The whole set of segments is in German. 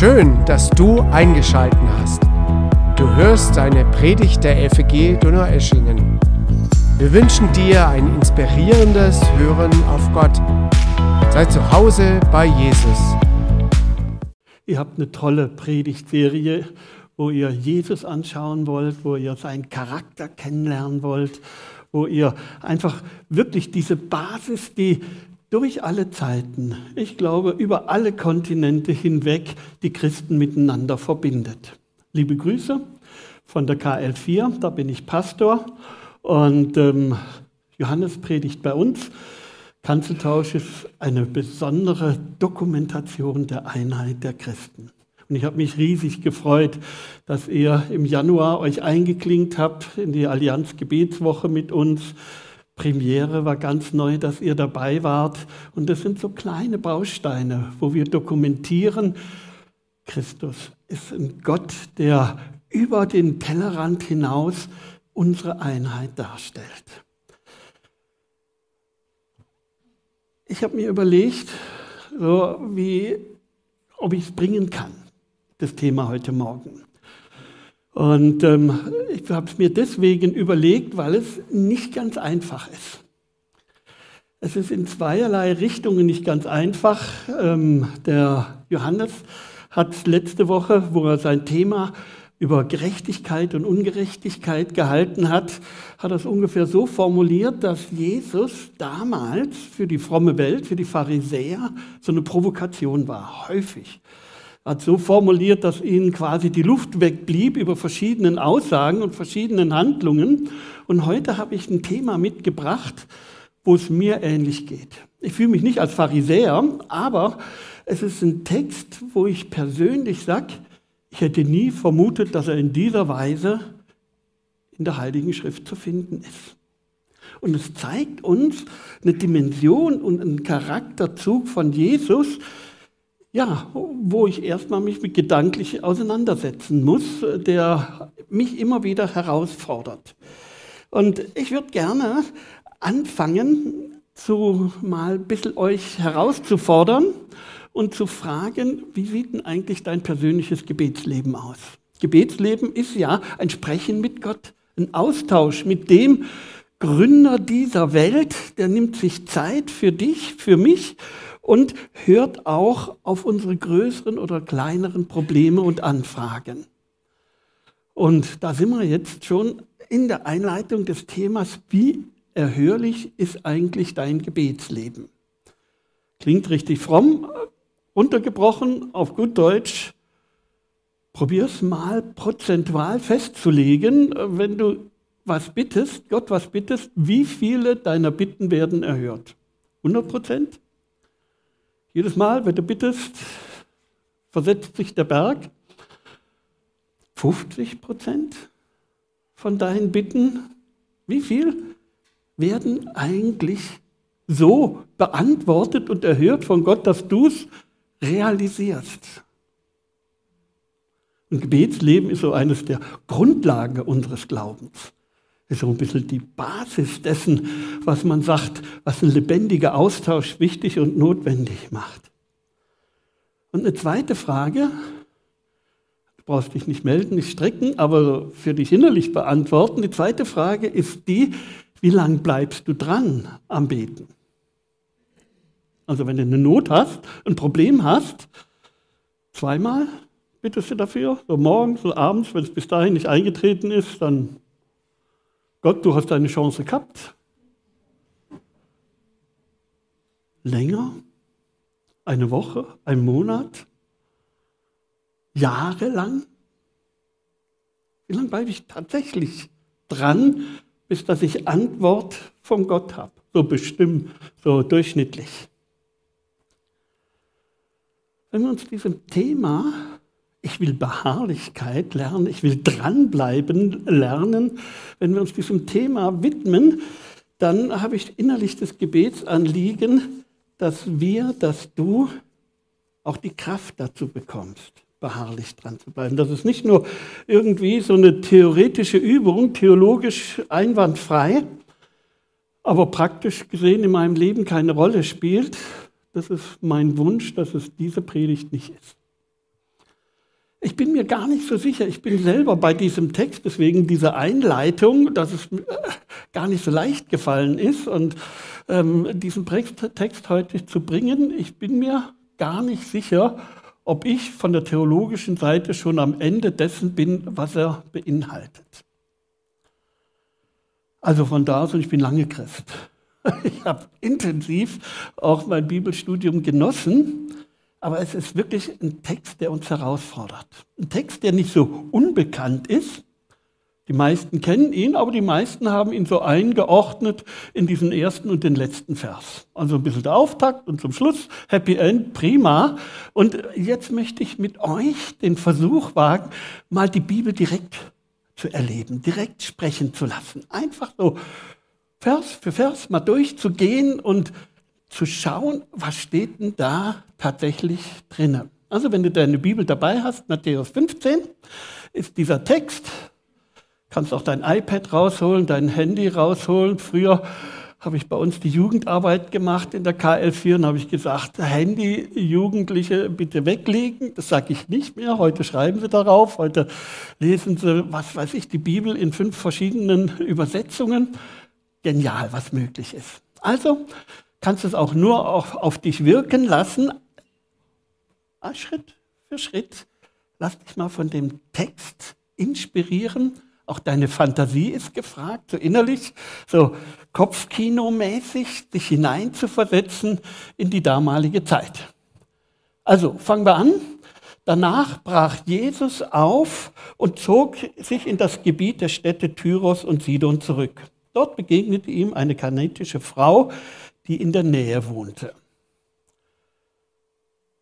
Schön, dass du eingeschalten hast. Du hörst eine Predigt der FEG Donaueschingen. Wir wünschen dir ein inspirierendes Hören auf Gott. Sei zu Hause bei Jesus. Ihr habt eine tolle Predigtserie, wo ihr Jesus anschauen wollt, wo ihr seinen Charakter kennenlernen wollt, wo ihr einfach wirklich diese Basis, die durch alle Zeiten, ich glaube über alle Kontinente hinweg, die Christen miteinander verbindet. Liebe Grüße von der KL4, da bin ich Pastor und ähm, Johannes predigt bei uns. Kanzeltausch ist eine besondere Dokumentation der Einheit der Christen. Und ich habe mich riesig gefreut, dass ihr im Januar euch eingeklinkt habt in die Allianz Gebetswoche mit uns. Premiere war ganz neu, dass ihr dabei wart. Und das sind so kleine Bausteine, wo wir dokumentieren, Christus ist ein Gott, der über den Tellerrand hinaus unsere Einheit darstellt. Ich habe mir überlegt, so wie, ob ich es bringen kann, das Thema heute Morgen. Und ähm, ich habe es mir deswegen überlegt, weil es nicht ganz einfach ist. Es ist in zweierlei Richtungen nicht ganz einfach. Ähm, der Johannes hat letzte Woche, wo er sein Thema über Gerechtigkeit und Ungerechtigkeit gehalten hat, hat es ungefähr so formuliert, dass Jesus damals für die fromme Welt, für die Pharisäer, so eine Provokation war, häufig hat so formuliert, dass ihnen quasi die Luft wegblieb über verschiedenen Aussagen und verschiedenen Handlungen. Und heute habe ich ein Thema mitgebracht, wo es mir ähnlich geht. Ich fühle mich nicht als Pharisäer, aber es ist ein Text, wo ich persönlich sage, ich hätte nie vermutet, dass er in dieser Weise in der Heiligen Schrift zu finden ist. Und es zeigt uns eine Dimension und einen Charakterzug von Jesus, ja, wo ich erstmal mich mit gedanklich auseinandersetzen muss, der mich immer wieder herausfordert. Und ich würde gerne anfangen, zu mal ein bisschen euch herauszufordern und zu fragen, wie sieht denn eigentlich dein persönliches Gebetsleben aus? Gebetsleben ist ja ein Sprechen mit Gott, ein Austausch mit dem Gründer dieser Welt, der nimmt sich Zeit für dich, für mich und hört auch auf unsere größeren oder kleineren Probleme und Anfragen. Und da sind wir jetzt schon in der Einleitung des Themas, wie erhörlich ist eigentlich dein Gebetsleben? Klingt richtig fromm, runtergebrochen auf gut Deutsch. Probier es mal prozentual festzulegen, wenn du was bittest, Gott was bittest, wie viele deiner Bitten werden erhört? 100 Prozent? Jedes Mal, wenn du bittest, versetzt sich der Berg. 50 Prozent von deinen Bitten, wie viel werden eigentlich so beantwortet und erhört von Gott, dass du es realisierst? Ein Gebetsleben ist so eines der Grundlagen unseres Glaubens ist so ein bisschen die Basis dessen, was man sagt, was ein lebendiger Austausch wichtig und notwendig macht. Und eine zweite Frage, du brauchst dich nicht melden, nicht strecken, aber für dich innerlich beantworten. Die zweite Frage ist die, wie lange bleibst du dran am Beten? Also wenn du eine Not hast, ein Problem hast, zweimal bittest du dafür, so morgens, so abends, wenn es bis dahin nicht eingetreten ist, dann Gott, du hast deine Chance gehabt. Länger? Eine Woche? Ein Monat? Jahrelang? Wie lange bleibe ich tatsächlich dran, bis dass ich Antwort von Gott habe? So bestimmt, so durchschnittlich. Wenn wir uns diesem Thema ich will Beharrlichkeit lernen, ich will dranbleiben lernen. Wenn wir uns diesem Thema widmen, dann habe ich innerlich das Gebetsanliegen, dass wir, dass du auch die Kraft dazu bekommst, beharrlich dran zu bleiben. Das ist nicht nur irgendwie so eine theoretische Übung, theologisch einwandfrei, aber praktisch gesehen in meinem Leben keine Rolle spielt. Das ist mein Wunsch, dass es diese Predigt nicht ist. Ich bin mir gar nicht so sicher. Ich bin selber bei diesem Text, deswegen diese Einleitung, dass es äh, gar nicht so leicht gefallen ist und ähm, diesen Text heute zu bringen. Ich bin mir gar nicht sicher, ob ich von der theologischen Seite schon am Ende dessen bin, was er beinhaltet. Also von da aus, und ich bin lange Christ. Ich habe intensiv auch mein Bibelstudium genossen, aber es ist wirklich ein Text, der uns herausfordert. Ein Text, der nicht so unbekannt ist. Die meisten kennen ihn, aber die meisten haben ihn so eingeordnet in diesen ersten und den letzten Vers. Also ein bisschen der Auftakt und zum Schluss Happy End, prima. Und jetzt möchte ich mit euch den Versuch wagen, mal die Bibel direkt zu erleben, direkt sprechen zu lassen. Einfach so Vers für Vers mal durchzugehen und zu schauen, was steht denn da tatsächlich drinnen. Also wenn du deine Bibel dabei hast, Matthäus 15, ist dieser Text, kannst auch dein iPad rausholen, dein Handy rausholen. Früher habe ich bei uns die Jugendarbeit gemacht in der KL4 und habe ich gesagt, Handy, Jugendliche bitte weglegen. Das sage ich nicht mehr. Heute schreiben sie darauf. Heute lesen sie, was weiß ich, die Bibel in fünf verschiedenen Übersetzungen. Genial, was möglich ist. Also kannst du es auch nur auf, auf dich wirken lassen. Ah, Schritt für Schritt. Lass dich mal von dem Text inspirieren auch deine Fantasie ist gefragt, so innerlich, so Kopfkinomäßig, dich hineinzuversetzen in die damalige Zeit. Also fangen wir an. Danach brach Jesus auf und zog sich in das Gebiet der Städte Tyros und Sidon zurück. Dort begegnete ihm eine kanetische Frau, die in der Nähe wohnte.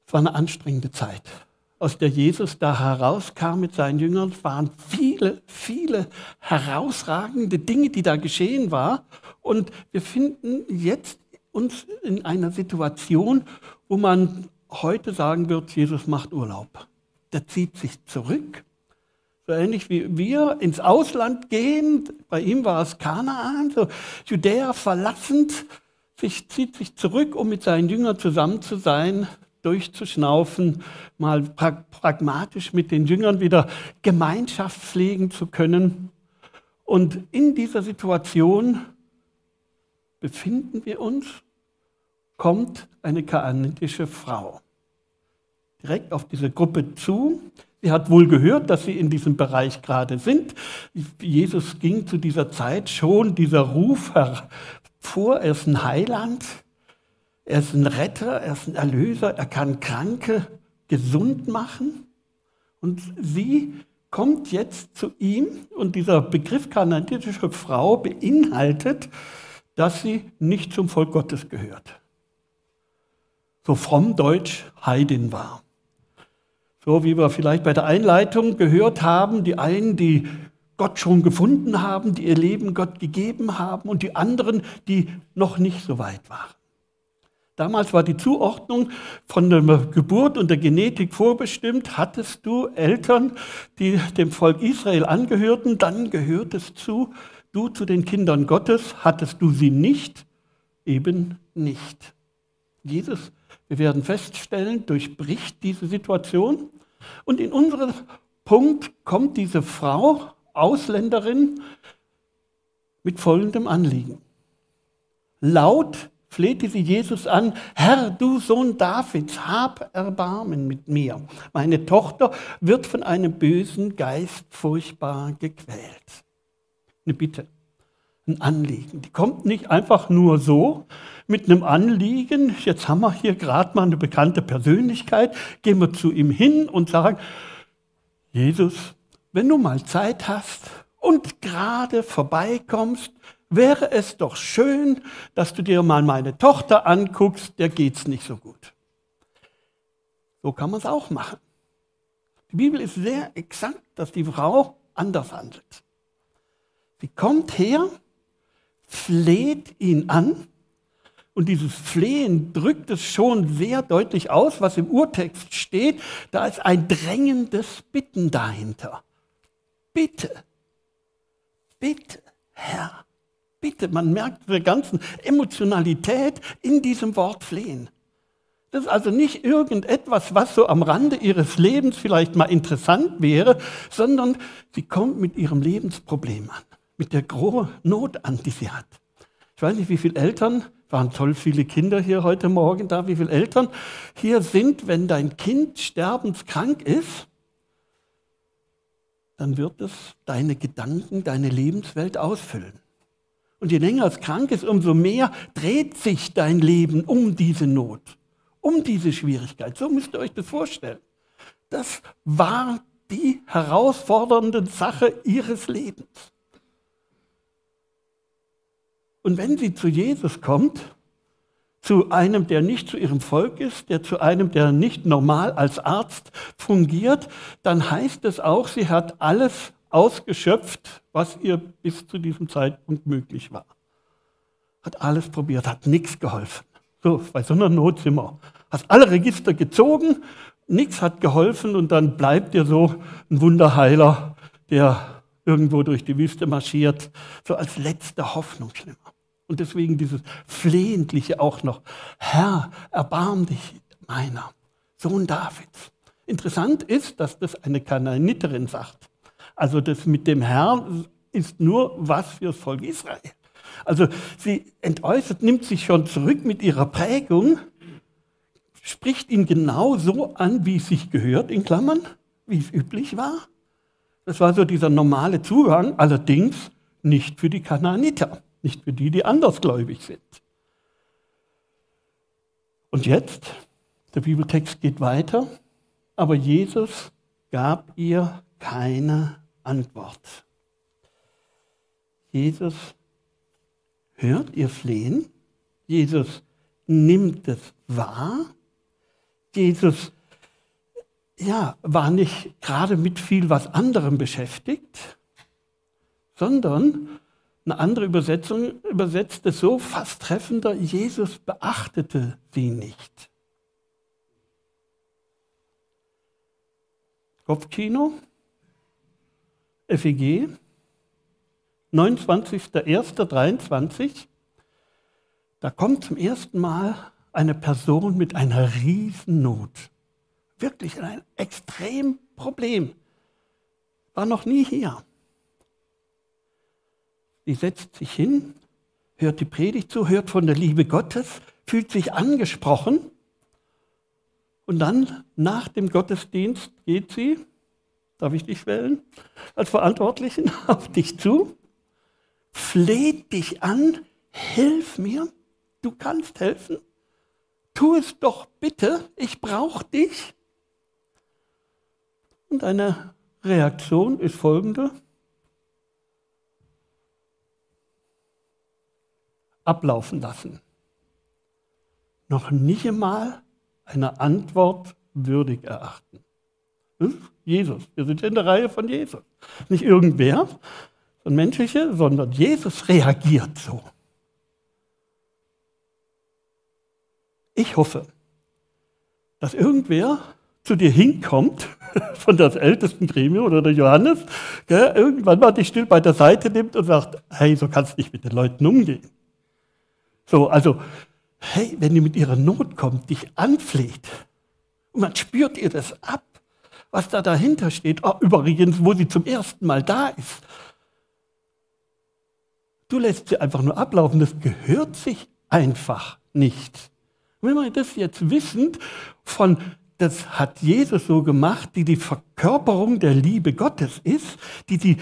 Es war eine anstrengende Zeit aus der Jesus da herauskam mit seinen Jüngern, waren viele, viele herausragende Dinge, die da geschehen waren. Und wir finden jetzt uns in einer Situation, wo man heute sagen wird, Jesus macht Urlaub. Der zieht sich zurück. So ähnlich wie wir ins Ausland gehen, bei ihm war es Kanaan, so Judäa verlassend, sich, zieht sich zurück, um mit seinen Jüngern zusammen zu sein, durchzuschnaufen, mal pragmatisch mit den Jüngern wieder Gemeinschaft pflegen zu können. Und in dieser Situation befinden wir uns, kommt eine kaanitische Frau direkt auf diese Gruppe zu. Sie hat wohl gehört, dass sie in diesem Bereich gerade sind. Jesus ging zu dieser Zeit schon dieser Ruf hervor, er ist ein Heiland, er ist ein Retter, er ist ein Erlöser, er kann Kranke gesund machen. Und sie kommt jetzt zu ihm und dieser Begriff kanadische Frau beinhaltet, dass sie nicht zum Volk Gottes gehört. So fromm Deutsch Heidin war. So wie wir vielleicht bei der Einleitung gehört haben, die einen, die Gott schon gefunden haben, die ihr Leben Gott gegeben haben und die anderen, die noch nicht so weit waren. Damals war die Zuordnung von der Geburt und der Genetik vorbestimmt. Hattest du Eltern, die dem Volk Israel angehörten, dann gehörtest zu, du zu den Kindern Gottes. Hattest du sie nicht, eben nicht. Jesus, wir werden feststellen, durchbricht diese Situation. Und in unserem Punkt kommt diese Frau, Ausländerin, mit folgendem Anliegen. Laut flehte sie Jesus an, Herr, du Sohn Davids, hab Erbarmen mit mir. Meine Tochter wird von einem bösen Geist furchtbar gequält. Eine Bitte, ein Anliegen. Die kommt nicht einfach nur so mit einem Anliegen. Jetzt haben wir hier gerade mal eine bekannte Persönlichkeit. Gehen wir zu ihm hin und sagen, Jesus, wenn du mal Zeit hast und gerade vorbeikommst, wäre es doch schön, dass du dir mal meine Tochter anguckst, der geht's nicht so gut. So kann man es auch machen. Die Bibel ist sehr exakt, dass die Frau anders handelt. Sie kommt her, fleht ihn an und dieses Flehen drückt es schon sehr deutlich aus, was im Urtext steht. Da ist ein drängendes Bitten dahinter. Bitte, bitte, Herr, Bitte, man merkt der ganzen Emotionalität in diesem Wort flehen. Das ist also nicht irgendetwas, was so am Rande ihres Lebens vielleicht mal interessant wäre, sondern sie kommt mit ihrem Lebensproblem an, mit der großen Not an, die sie hat. Ich weiß nicht, wie viele Eltern, waren toll viele Kinder hier heute Morgen da, wie viele Eltern hier sind, wenn dein Kind sterbenskrank ist, dann wird es deine Gedanken, deine Lebenswelt ausfüllen. Und je länger es krank ist, umso mehr dreht sich dein Leben um diese Not um diese Schwierigkeit. So müsst ihr euch das vorstellen. Das war die herausfordernde Sache ihres Lebens. Und wenn sie zu Jesus kommt, zu einem, der nicht zu ihrem Volk ist, der zu einem, der nicht normal als Arzt fungiert, dann heißt es auch, sie hat alles ausgeschöpft, was ihr bis zu diesem Zeitpunkt möglich war. Hat alles probiert, hat nichts geholfen. So, bei so einer Not sind wir. Hast alle Register gezogen, nichts hat geholfen und dann bleibt dir so ein Wunderheiler, der irgendwo durch die Wüste marschiert, so als letzte Hoffnung schlimmer. Und deswegen dieses Flehentliche auch noch. Herr, erbarm dich meiner, Sohn Davids. Interessant ist, dass das eine Kanaaniterin sagt. Also das mit dem Herrn ist nur was für das Volk Israel. Also sie entäußert, nimmt sich schon zurück mit ihrer Prägung, spricht ihn genau so an, wie es sich gehört, in Klammern, wie es üblich war. Das war so dieser normale Zugang, allerdings nicht für die Kanaaniter, nicht für die, die andersgläubig sind. Und jetzt, der Bibeltext geht weiter, aber Jesus gab ihr keine Antwort. Jesus hört ihr Flehen, Jesus nimmt es wahr, Jesus ja, war nicht gerade mit viel was anderem beschäftigt, sondern eine andere Übersetzung übersetzt es so fast treffender, Jesus beachtete sie nicht. Kopfkino, FEG, 29.01.23, da kommt zum ersten Mal eine Person mit einer Riesennot. Wirklich ein extrem Problem. War noch nie hier. Sie setzt sich hin, hört die Predigt zu, hört von der Liebe Gottes, fühlt sich angesprochen und dann nach dem Gottesdienst geht sie, darf ich dich wählen, als Verantwortlichen auf dich zu fleht dich an, hilf mir, du kannst helfen. Tu es doch bitte, ich brauche dich. Und eine Reaktion ist folgende. Ablaufen lassen. Noch nicht einmal eine Antwort würdig erachten. Jesus. Wir sind in der Reihe von Jesus. Nicht irgendwer, und menschliche, sondern Jesus reagiert so. Ich hoffe, dass irgendwer zu dir hinkommt, von das ältesten Gremium oder der Johannes, gell, irgendwann mal dich still bei der Seite nimmt und sagt, hey, so kannst du nicht mit den Leuten umgehen. So, also, hey, wenn die mit ihrer Not kommt, dich anfleht, und man spürt ihr das ab, was da dahinter steht, oh, übrigens, wo sie zum ersten Mal da ist, Du lässt sie einfach nur ablaufen. Das gehört sich einfach nicht. wenn wir das jetzt wissend von, das hat Jesus so gemacht, die die Verkörperung der Liebe Gottes ist, die die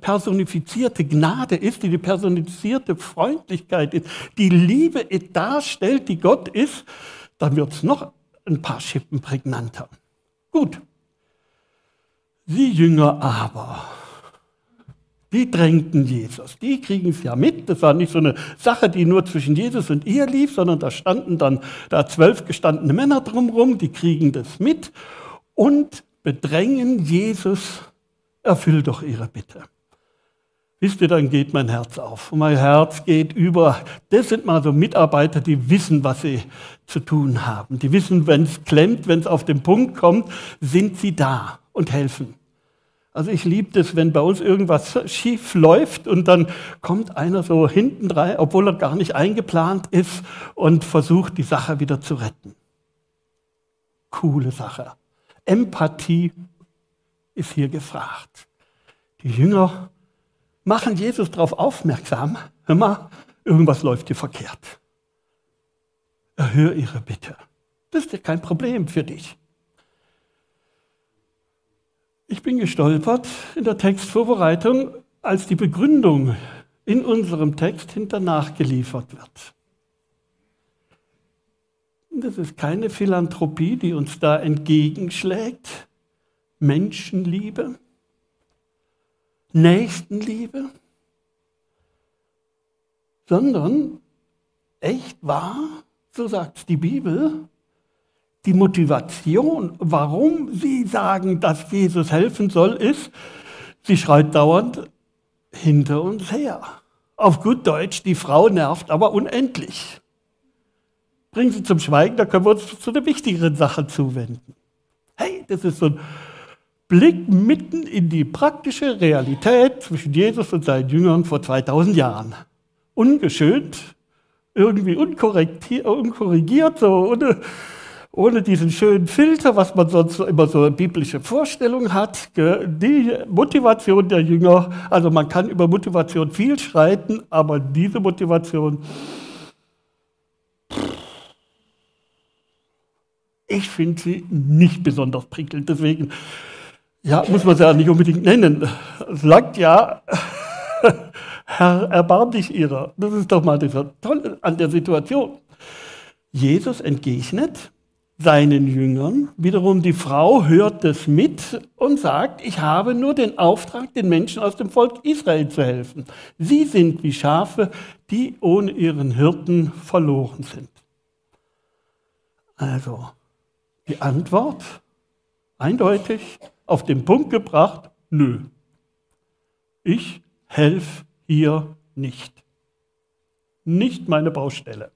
personifizierte Gnade ist, die die personifizierte Freundlichkeit ist, die Liebe darstellt, die Gott ist, dann wird es noch ein paar Schippen prägnanter. Gut. Sie Jünger aber die drängten Jesus. Die kriegen es ja mit. Das war nicht so eine Sache, die nur zwischen Jesus und ihr lief, sondern da standen dann da zwölf gestandene Männer drumherum, die kriegen das mit und bedrängen Jesus, erfüll doch ihre Bitte. Wisst ihr, dann geht mein Herz auf. Und mein Herz geht über. Das sind mal so Mitarbeiter, die wissen, was sie zu tun haben. Die wissen, wenn es klemmt, wenn es auf den Punkt kommt, sind sie da und helfen. Also ich liebe das, wenn bei uns irgendwas schief läuft und dann kommt einer so hinten rein, obwohl er gar nicht eingeplant ist und versucht, die Sache wieder zu retten. coole Sache. Empathie ist hier gefragt. Die Jünger machen Jesus darauf aufmerksam, hör mal, irgendwas läuft hier verkehrt. Erhöhe ihre Bitte. Das ist ja kein Problem für dich. Ich bin gestolpert in der Textvorbereitung, als die Begründung in unserem Text hinter nachgeliefert wird. Das ist keine Philanthropie, die uns da entgegenschlägt. Menschenliebe, Nächstenliebe, sondern echt wahr, so sagt die Bibel, die Motivation, warum sie sagen, dass Jesus helfen soll, ist, sie schreit dauernd hinter uns her. Auf gut Deutsch, die Frau nervt aber unendlich. Bringen Sie zum Schweigen, da können wir uns zu der wichtigeren Sache zuwenden. Hey, das ist so ein Blick mitten in die praktische Realität zwischen Jesus und seinen Jüngern vor 2000 Jahren. Ungeschönt, irgendwie unkorrigiert, so ohne, ohne diesen schönen Filter, was man sonst immer so biblische Vorstellung hat. Die Motivation der Jünger, also man kann über Motivation viel schreiten, aber diese Motivation, ich finde sie nicht besonders prickelnd. Deswegen ja, muss man es ja nicht unbedingt nennen. Sagt ja, Herr, erbarm dich ihrer. Das ist doch mal das Tolle an der Situation. Jesus entgegnet seinen Jüngern, wiederum die Frau hört das mit und sagt, ich habe nur den Auftrag, den Menschen aus dem Volk Israel zu helfen. Sie sind wie Schafe, die ohne ihren Hirten verloren sind. Also, die Antwort eindeutig, auf den Punkt gebracht, nö, ich helfe hier nicht. Nicht meine Baustelle.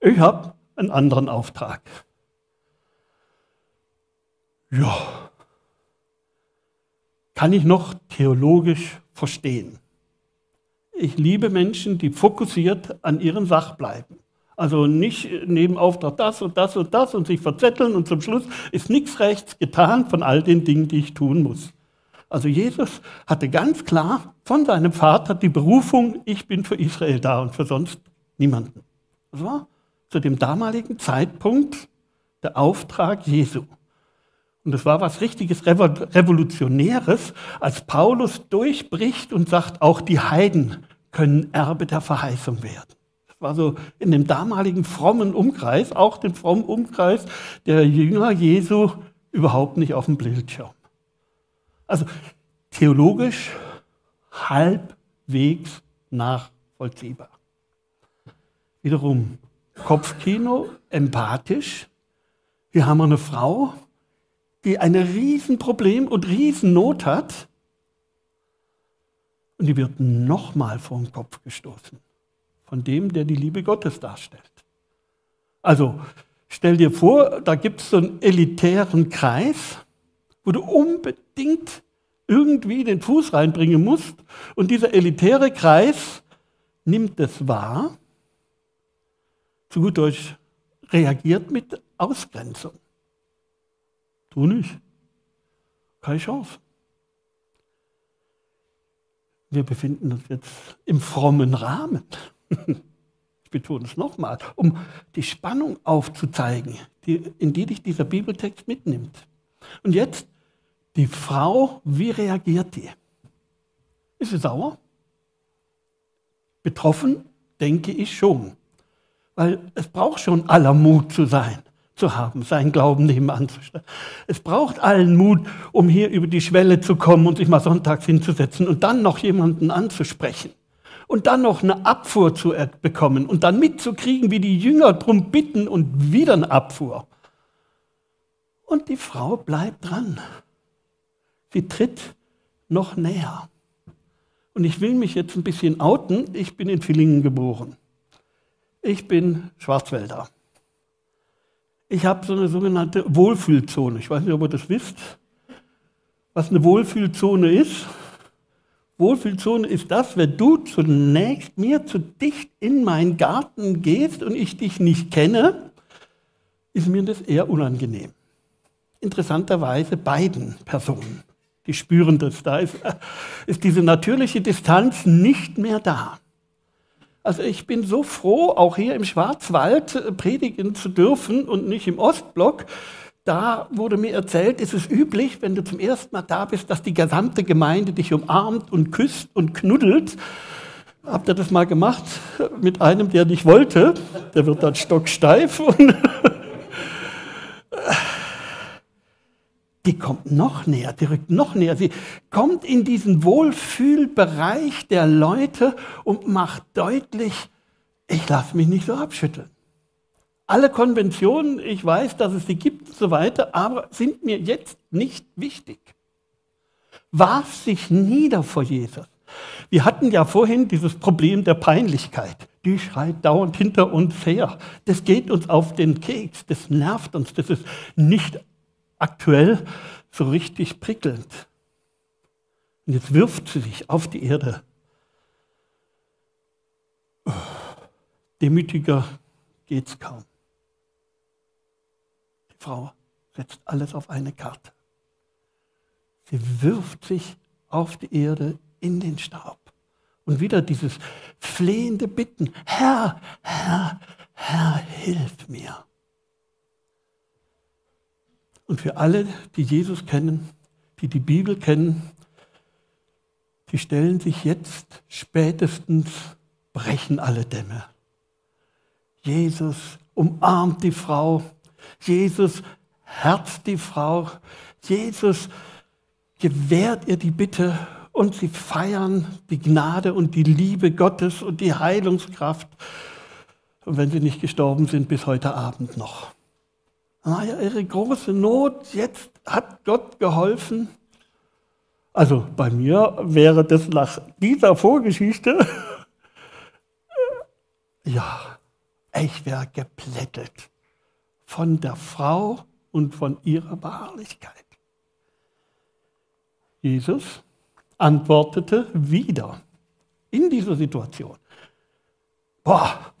Ich habe einen anderen Auftrag. Ja, kann ich noch theologisch verstehen. Ich liebe Menschen, die fokussiert an ihren Sach bleiben. Also nicht neben Auftrag das und das und das und sich verzetteln und zum Schluss ist nichts rechts getan von all den Dingen, die ich tun muss. Also Jesus hatte ganz klar von seinem Vater die Berufung, ich bin für Israel da und für sonst niemanden. Das war zu dem damaligen Zeitpunkt der Auftrag Jesu. Und es war was richtiges Revolutionäres, als Paulus durchbricht und sagt, auch die Heiden können Erbe der Verheißung werden war so in dem damaligen frommen Umkreis, auch den frommen Umkreis der Jünger Jesu, überhaupt nicht auf dem Bildschirm. Also theologisch halbwegs nachvollziehbar. Wiederum Kopfkino, empathisch. Hier haben wir eine Frau, die ein Riesenproblem und Riesennot hat. Und die wird nochmal vor den Kopf gestoßen von dem, der die Liebe Gottes darstellt. Also stell dir vor, da gibt es so einen elitären Kreis, wo du unbedingt irgendwie den Fuß reinbringen musst. Und dieser elitäre Kreis nimmt es wahr, zu gut Deutsch, reagiert mit Ausgrenzung. Du nicht. Keine Chance. Wir befinden uns jetzt im frommen Rahmen. ich betone es nochmal, um die Spannung aufzuzeigen, die, in die dich dieser Bibeltext mitnimmt. Und jetzt die Frau, wie reagiert die? Ist sie sauer? Betroffen, denke ich schon. Weil es braucht schon aller Mut zu sein, zu haben, seinen Glauben nebenan zu stellen. Es braucht allen Mut, um hier über die Schwelle zu kommen und sich mal sonntags hinzusetzen und dann noch jemanden anzusprechen und dann noch eine Abfuhr zu bekommen und dann mitzukriegen, wie die Jünger darum bitten und wieder eine Abfuhr. Und die Frau bleibt dran. Sie tritt noch näher. Und ich will mich jetzt ein bisschen outen. Ich bin in Villingen geboren. Ich bin Schwarzwälder. Ich habe so eine sogenannte Wohlfühlzone. Ich weiß nicht, ob ihr das wisst. Was eine Wohlfühlzone ist, Wohlfühlzone ist das, wenn du zunächst mir zu dicht in meinen Garten gehst und ich dich nicht kenne. ist mir das eher unangenehm. Interessanterweise beiden Personen, die spüren das. Da ist, ist diese natürliche Distanz nicht mehr da. Also ich bin so froh, auch hier im Schwarzwald äh, predigen zu dürfen und nicht im Ostblock. Da wurde mir erzählt, ist es üblich, wenn du zum ersten Mal da bist, dass die gesamte Gemeinde dich umarmt und küsst und knuddelt. Habt ihr das mal gemacht mit einem, der nicht wollte? Der wird dann stocksteif und die kommt noch näher, die rückt noch näher. Sie kommt in diesen Wohlfühlbereich der Leute und macht deutlich, ich lasse mich nicht so abschütteln. Alle Konventionen, ich weiß, dass es sie gibt und so weiter, aber sind mir jetzt nicht wichtig. Warf sich nieder vor Jesus. Wir hatten ja vorhin dieses Problem der Peinlichkeit. Die schreit dauernd hinter uns her. Das geht uns auf den Keks, das nervt uns, das ist nicht aktuell so richtig prickelnd. Und jetzt wirft sie sich auf die Erde. Demütiger geht's kaum. Die Frau setzt alles auf eine Karte. Sie wirft sich auf die Erde in den Staub. Und wieder dieses flehende Bitten, Herr, Herr, Herr, hilf mir. Und für alle, die Jesus kennen, die die Bibel kennen, die stellen sich jetzt spätestens, brechen alle Dämme. Jesus umarmt die Frau, Jesus herzt die Frau, Jesus gewährt ihr die Bitte und sie feiern die Gnade und die Liebe Gottes und die Heilungskraft. Und wenn sie nicht gestorben sind, bis heute Abend noch war ja ihre große Not, jetzt hat Gott geholfen. Also bei mir wäre das nach dieser Vorgeschichte, ja, ich wäre geplättet von der Frau und von ihrer Beharrlichkeit. Jesus antwortete wieder in dieser Situation. Boah,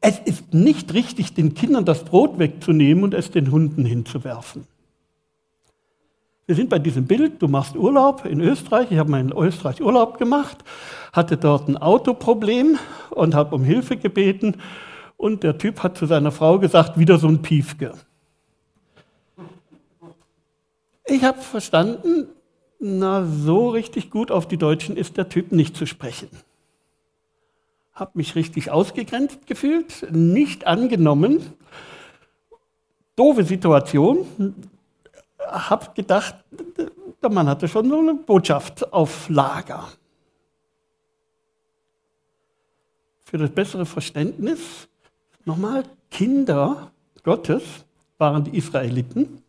es ist nicht richtig, den Kindern das Brot wegzunehmen und es den Hunden hinzuwerfen. Wir sind bei diesem Bild, du machst Urlaub in Österreich, ich habe mal in Österreich Urlaub gemacht, hatte dort ein Autoproblem und habe um Hilfe gebeten und der Typ hat zu seiner Frau gesagt, wieder so ein Piefke. Ich habe verstanden, na so richtig gut auf die Deutschen ist der Typ nicht zu sprechen habe mich richtig ausgegrenzt gefühlt, nicht angenommen. Doofe Situation. Habe gedacht, der Mann hatte schon so eine Botschaft auf Lager. Für das bessere Verständnis, nochmal, Kinder Gottes waren die Israeliten.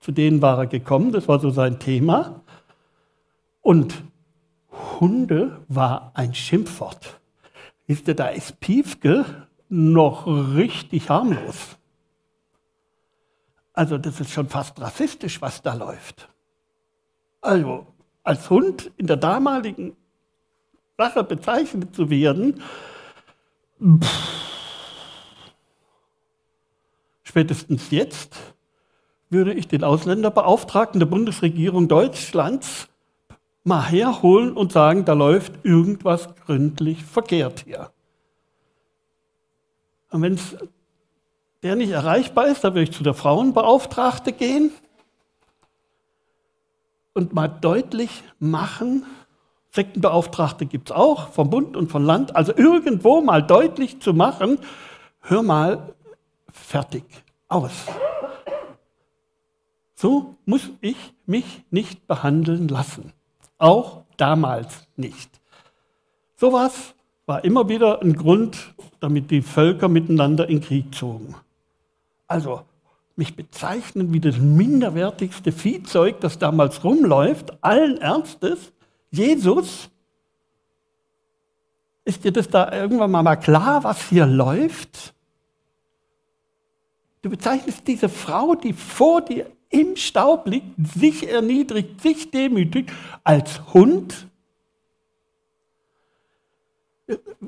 Zu denen war er gekommen, das war so sein Thema. Und Hunde war ein Schimpfwort. Wisst ihr, da ist Piefke noch richtig harmlos. Also das ist schon fast rassistisch, was da läuft. Also als Hund in der damaligen Sache bezeichnet zu werden, pff, spätestens jetzt würde ich den Ausländerbeauftragten der Bundesregierung Deutschlands mal herholen und sagen, da läuft irgendwas gründlich verkehrt hier. Und wenn der nicht erreichbar ist, dann würde ich zu der Frauenbeauftragte gehen und mal deutlich machen, Sektenbeauftragte gibt es auch, vom Bund und vom Land, also irgendwo mal deutlich zu machen, hör mal, fertig, aus. So muss ich mich nicht behandeln lassen. Auch damals nicht. Sowas war immer wieder ein Grund, damit die Völker miteinander in Krieg zogen. Also mich bezeichnen wie das minderwertigste Viehzeug, das damals rumläuft, allen Ernstes, Jesus. Ist dir das da irgendwann mal klar, was hier läuft? Du bezeichnest diese Frau, die vor dir im Staub liegt, sich erniedrigt, sich demütigt, als Hund.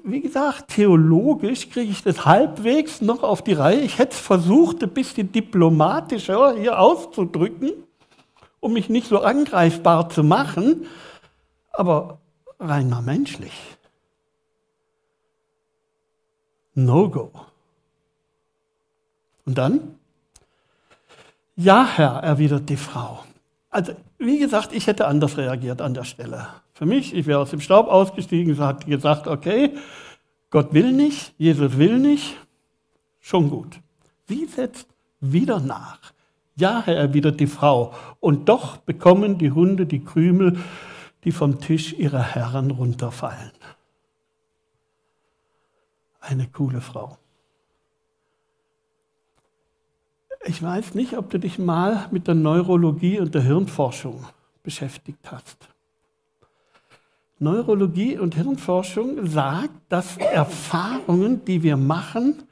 wie gesagt, theologisch kriege ich das halbwegs noch auf die Reihe. Ich hätte es versucht, ein bisschen diplomatischer hier auszudrücken, um mich nicht so angreifbar zu machen, aber rein mal menschlich. No-go. Und dann? Ja, Herr, erwidert die Frau. Also, wie gesagt, ich hätte anders reagiert an der Stelle. Für mich, ich wäre aus dem Staub ausgestiegen hätte gesagt, okay, Gott will nicht, Jesus will nicht, schon gut. Sie setzt wieder nach. Ja, Herr, erwidert die Frau, und doch bekommen die Hunde die Krümel, die vom Tisch ihrer Herren runterfallen. Eine coole Frau. Ich weiß nicht, ob du dich mal mit der Neurologie und der Hirnforschung beschäftigt hast. Neurologie und Hirnforschung sagt, dass Erfahrungen, die wir machen,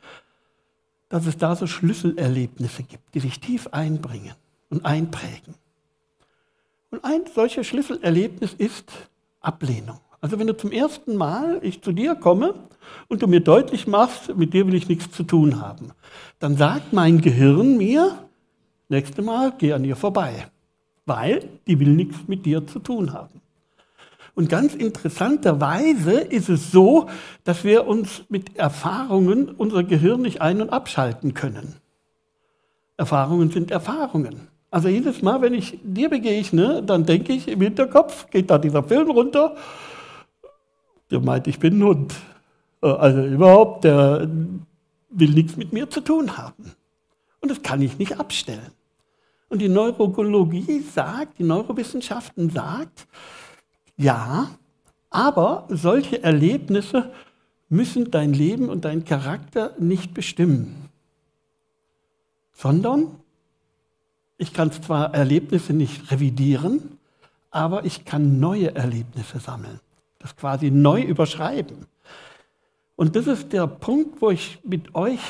dass es da so Schlüsselerlebnisse gibt, die sich tief einbringen und einprägen. Und ein solches Schlüsselerlebnis ist Ablehnung. Also wenn du zum ersten Mal ich zu dir komme und du mir deutlich machst, mit dir will ich nichts zu tun haben, dann sagt mein Gehirn mir, nächste Mal geh an ihr vorbei, weil die will nichts mit dir zu tun haben. Und ganz interessanterweise ist es so, dass wir uns mit Erfahrungen unser Gehirn nicht ein- und abschalten können. Erfahrungen sind Erfahrungen. Also jedes Mal, wenn ich dir begegne, dann denke ich im Hinterkopf, geht da dieser Film runter, der meint, ich bin ein Hund. Äh, also überhaupt, der will nichts mit mir zu tun haben. Und das kann ich nicht abstellen. Und die Neurologie sagt, die Neurowissenschaften sagt, ja, aber solche Erlebnisse müssen dein Leben und dein Charakter nicht bestimmen, sondern ich kann zwar Erlebnisse nicht revidieren, aber ich kann neue Erlebnisse sammeln, das quasi neu überschreiben. Und das ist der Punkt, wo ich mit euch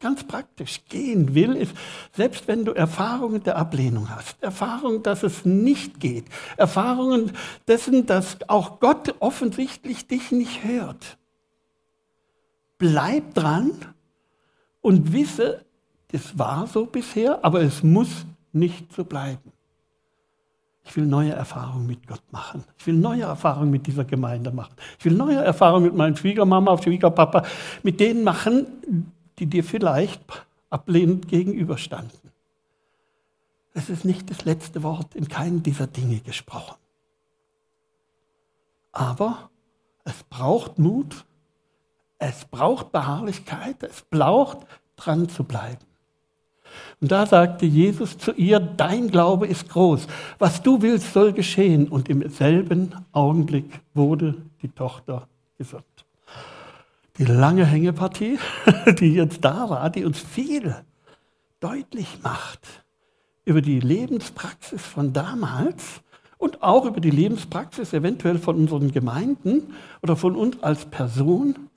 ganz praktisch gehen will, ist, selbst wenn du Erfahrungen der Ablehnung hast, Erfahrungen, dass es nicht geht, Erfahrungen dessen, dass auch Gott offensichtlich dich nicht hört, bleib dran und wisse, es war so bisher, aber es muss nicht so bleiben. Ich will neue Erfahrungen mit Gott machen. Ich will neue Erfahrungen mit dieser Gemeinde machen. Ich will neue Erfahrungen mit meinen Schwiegermama, Schwiegerpapa, mit denen machen, die dir vielleicht ablehnend gegenüberstanden. Es ist nicht das letzte Wort in keinem dieser Dinge gesprochen. Aber es braucht Mut, es braucht Beharrlichkeit, es braucht dran zu bleiben. Und da sagte Jesus zu ihr, dein Glaube ist groß, was du willst soll geschehen. Und im selben Augenblick wurde die Tochter gesund die lange Hängepartie, die jetzt da war, die uns viel deutlich macht über die Lebenspraxis von damals und auch über die Lebenspraxis eventuell von unseren Gemeinden oder von uns als Person,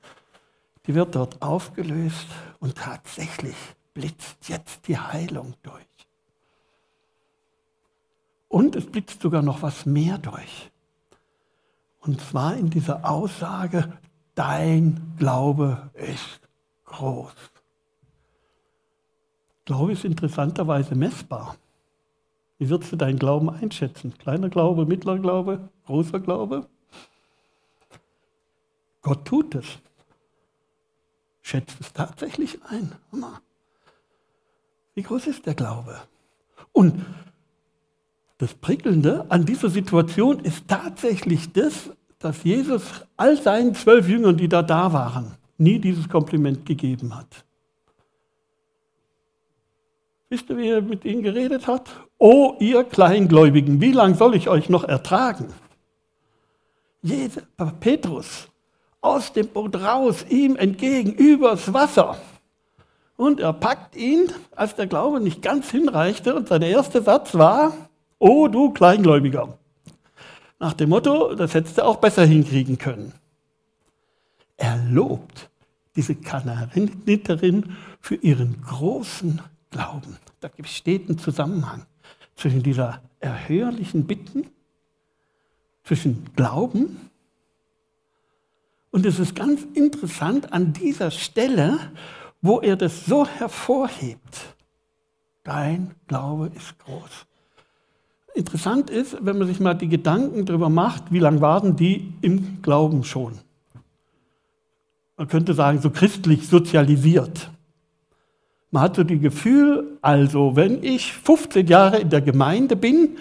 die wird dort aufgelöst und tatsächlich blitzt jetzt die Heilung durch. Und es blitzt sogar noch was mehr durch. Und zwar in dieser Aussage, dein Glaube ist groß. Glaube ist interessanterweise messbar. Wie würdest du deinen Glauben einschätzen? Kleiner Glaube, mittlerer Glaube, großer Glaube? Gott tut es. Schätzt es tatsächlich ein. Wie groß ist der Glaube? Und das Prickelnde an dieser Situation ist tatsächlich das, dass Jesus all seinen zwölf Jüngern, die da da waren, nie dieses Kompliment gegeben hat. Wisst ihr, wie er mit ihnen geredet hat? O ihr Kleingläubigen, wie lange soll ich euch noch ertragen? Jeder, Petrus aus dem Boot raus, ihm entgegen, übers Wasser. Und er packt ihn, als der Glaube nicht ganz hinreichte, und sein erster Satz war, O du Kleingläubiger. Nach dem Motto, das hättest du auch besser hinkriegen können. Er lobt diese Kananiterin für ihren großen Glauben. Da besteht ein Zusammenhang zwischen dieser erhörlichen Bitten, zwischen Glauben Und es ist ganz interessant an dieser Stelle, wo er das so hervorhebt. Dein Glaube ist groß. Interessant ist, wenn man sich mal die Gedanken darüber macht, wie lange waren die im Glauben schon? Man könnte sagen, so christlich sozialisiert. Man hat so die Gefühl, also wenn ich 15 Jahre in der Gemeinde bin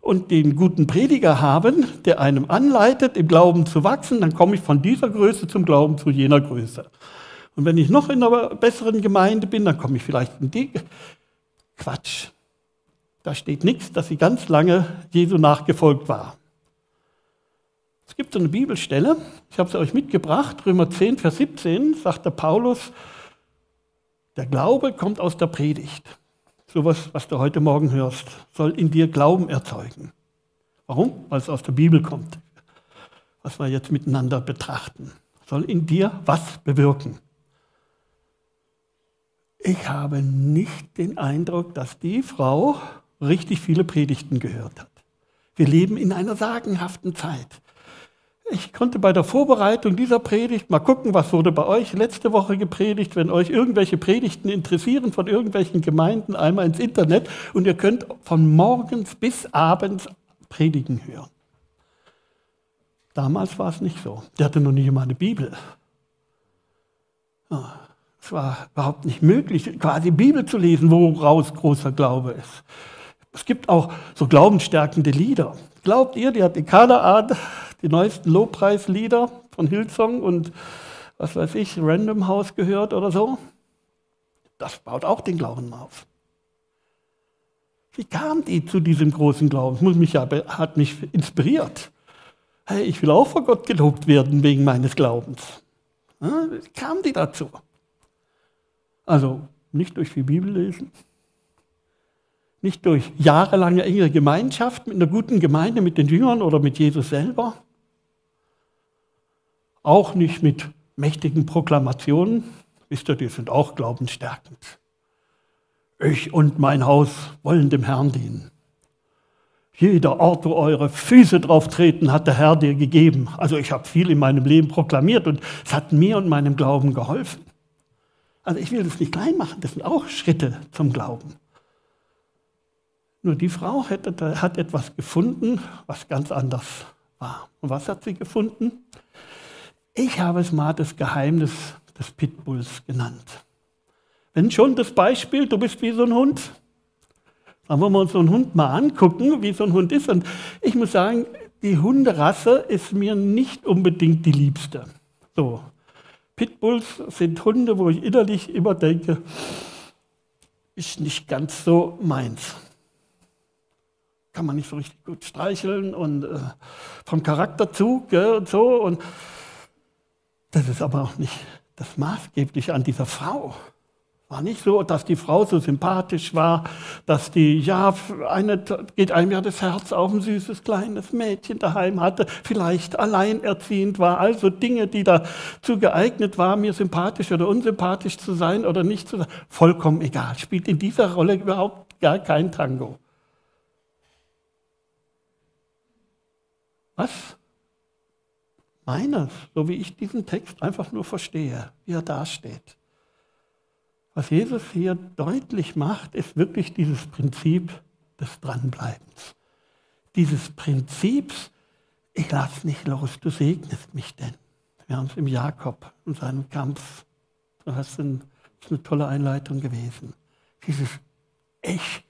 und den guten Prediger haben, der einem anleitet, im Glauben zu wachsen, dann komme ich von dieser Größe zum Glauben zu jener Größe. Und wenn ich noch in einer besseren Gemeinde bin, dann komme ich vielleicht in die. Quatsch. Da steht nichts, dass sie ganz lange Jesu nachgefolgt war. Es gibt so eine Bibelstelle, ich habe sie euch mitgebracht, Römer 10, Vers 17, sagt der Paulus, der Glaube kommt aus der Predigt. Sowas, was du heute Morgen hörst, soll in dir Glauben erzeugen. Warum? Weil es aus der Bibel kommt. Was wir jetzt miteinander betrachten. Soll in dir was bewirken. Ich habe nicht den Eindruck, dass die Frau richtig viele Predigten gehört hat. Wir leben in einer sagenhaften Zeit. Ich konnte bei der Vorbereitung dieser Predigt mal gucken, was wurde bei euch letzte Woche gepredigt. Wenn euch irgendwelche Predigten interessieren von irgendwelchen Gemeinden, einmal ins Internet und ihr könnt von morgens bis abends Predigen hören. Damals war es nicht so. Der hatte noch nicht immer eine Bibel. Es war überhaupt nicht möglich, quasi Bibel zu lesen, woraus großer Glaube ist. Es gibt auch so glaubensstärkende Lieder. Glaubt ihr, die hat die Kaderart, die neuesten Lobpreislieder von Hillsong und was weiß ich, Random House gehört oder so? Das baut auch den Glauben auf. Wie kam die zu diesem großen Glauben? Muss mich ja, hat mich inspiriert. Hey, ich will auch vor Gott gelobt werden wegen meines Glaubens. Wie kam die dazu? Also nicht durch viel Bibel lesen, nicht durch jahrelange enge Gemeinschaft mit einer guten Gemeinde, mit den Jüngern oder mit Jesus selber. Auch nicht mit mächtigen Proklamationen. Wisst ihr, die sind auch glaubensstärkend. Ich und mein Haus wollen dem Herrn dienen. Jeder Ort, wo eure Füße drauf treten, hat der Herr dir gegeben. Also ich habe viel in meinem Leben proklamiert und es hat mir und meinem Glauben geholfen. Also ich will das nicht klein machen, das sind auch Schritte zum Glauben. Nur die Frau hätte, hat etwas gefunden, was ganz anders war. Und was hat sie gefunden? Ich habe es mal das Geheimnis des Pitbulls genannt. Wenn schon das Beispiel, du bist wie so ein Hund. Dann wollen wir uns so einen Hund mal angucken, wie so ein Hund ist. Und ich muss sagen, die Hunderasse ist mir nicht unbedingt die liebste. So. Pitbulls sind Hunde, wo ich innerlich immer denke, ist nicht ganz so meins kann man nicht so richtig gut streicheln und äh, vom Charakterzug gell, und so. Und das ist aber auch nicht das Maßgebliche an dieser Frau. War nicht so, dass die Frau so sympathisch war, dass die, ja, eine, geht einem ja das Herz auf, ein süßes kleines Mädchen daheim hatte, vielleicht alleinerziehend war, also Dinge, die dazu geeignet waren, mir sympathisch oder unsympathisch zu sein oder nicht zu sein, vollkommen egal, spielt in dieser Rolle überhaupt gar kein Tango. Was? Meines, so wie ich diesen Text einfach nur verstehe, wie er dasteht. Was Jesus hier deutlich macht, ist wirklich dieses Prinzip des Dranbleibens. Dieses Prinzips, ich lass nicht los, du segnest mich denn. Wir haben es im Jakob in seinem Kampf. Das ist eine tolle Einleitung gewesen. Dieses Ich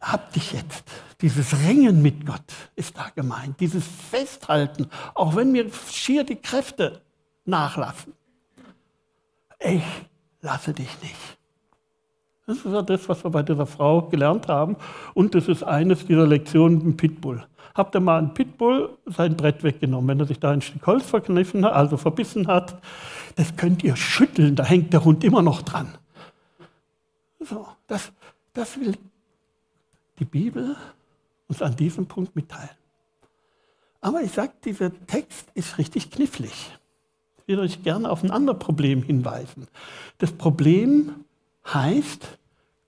hab dich jetzt. Dieses Ringen mit Gott ist da gemeint. Dieses Festhalten, auch wenn mir schier die Kräfte nachlassen. Ich lasse dich nicht. Das ist ja das, was wir bei dieser Frau gelernt haben. Und das ist eines dieser Lektionen im Pitbull. Habt ihr mal einen Pitbull sein Brett weggenommen, wenn er sich da ein Stück Holz verkniffen hat, also verbissen hat, das könnt ihr schütteln, da hängt der Hund immer noch dran. So, das, das will die Bibel uns an diesem Punkt mitteilen. Aber ich sage, dieser Text ist richtig knifflig. Will euch gerne auf ein anderes Problem hinweisen. Das Problem heißt,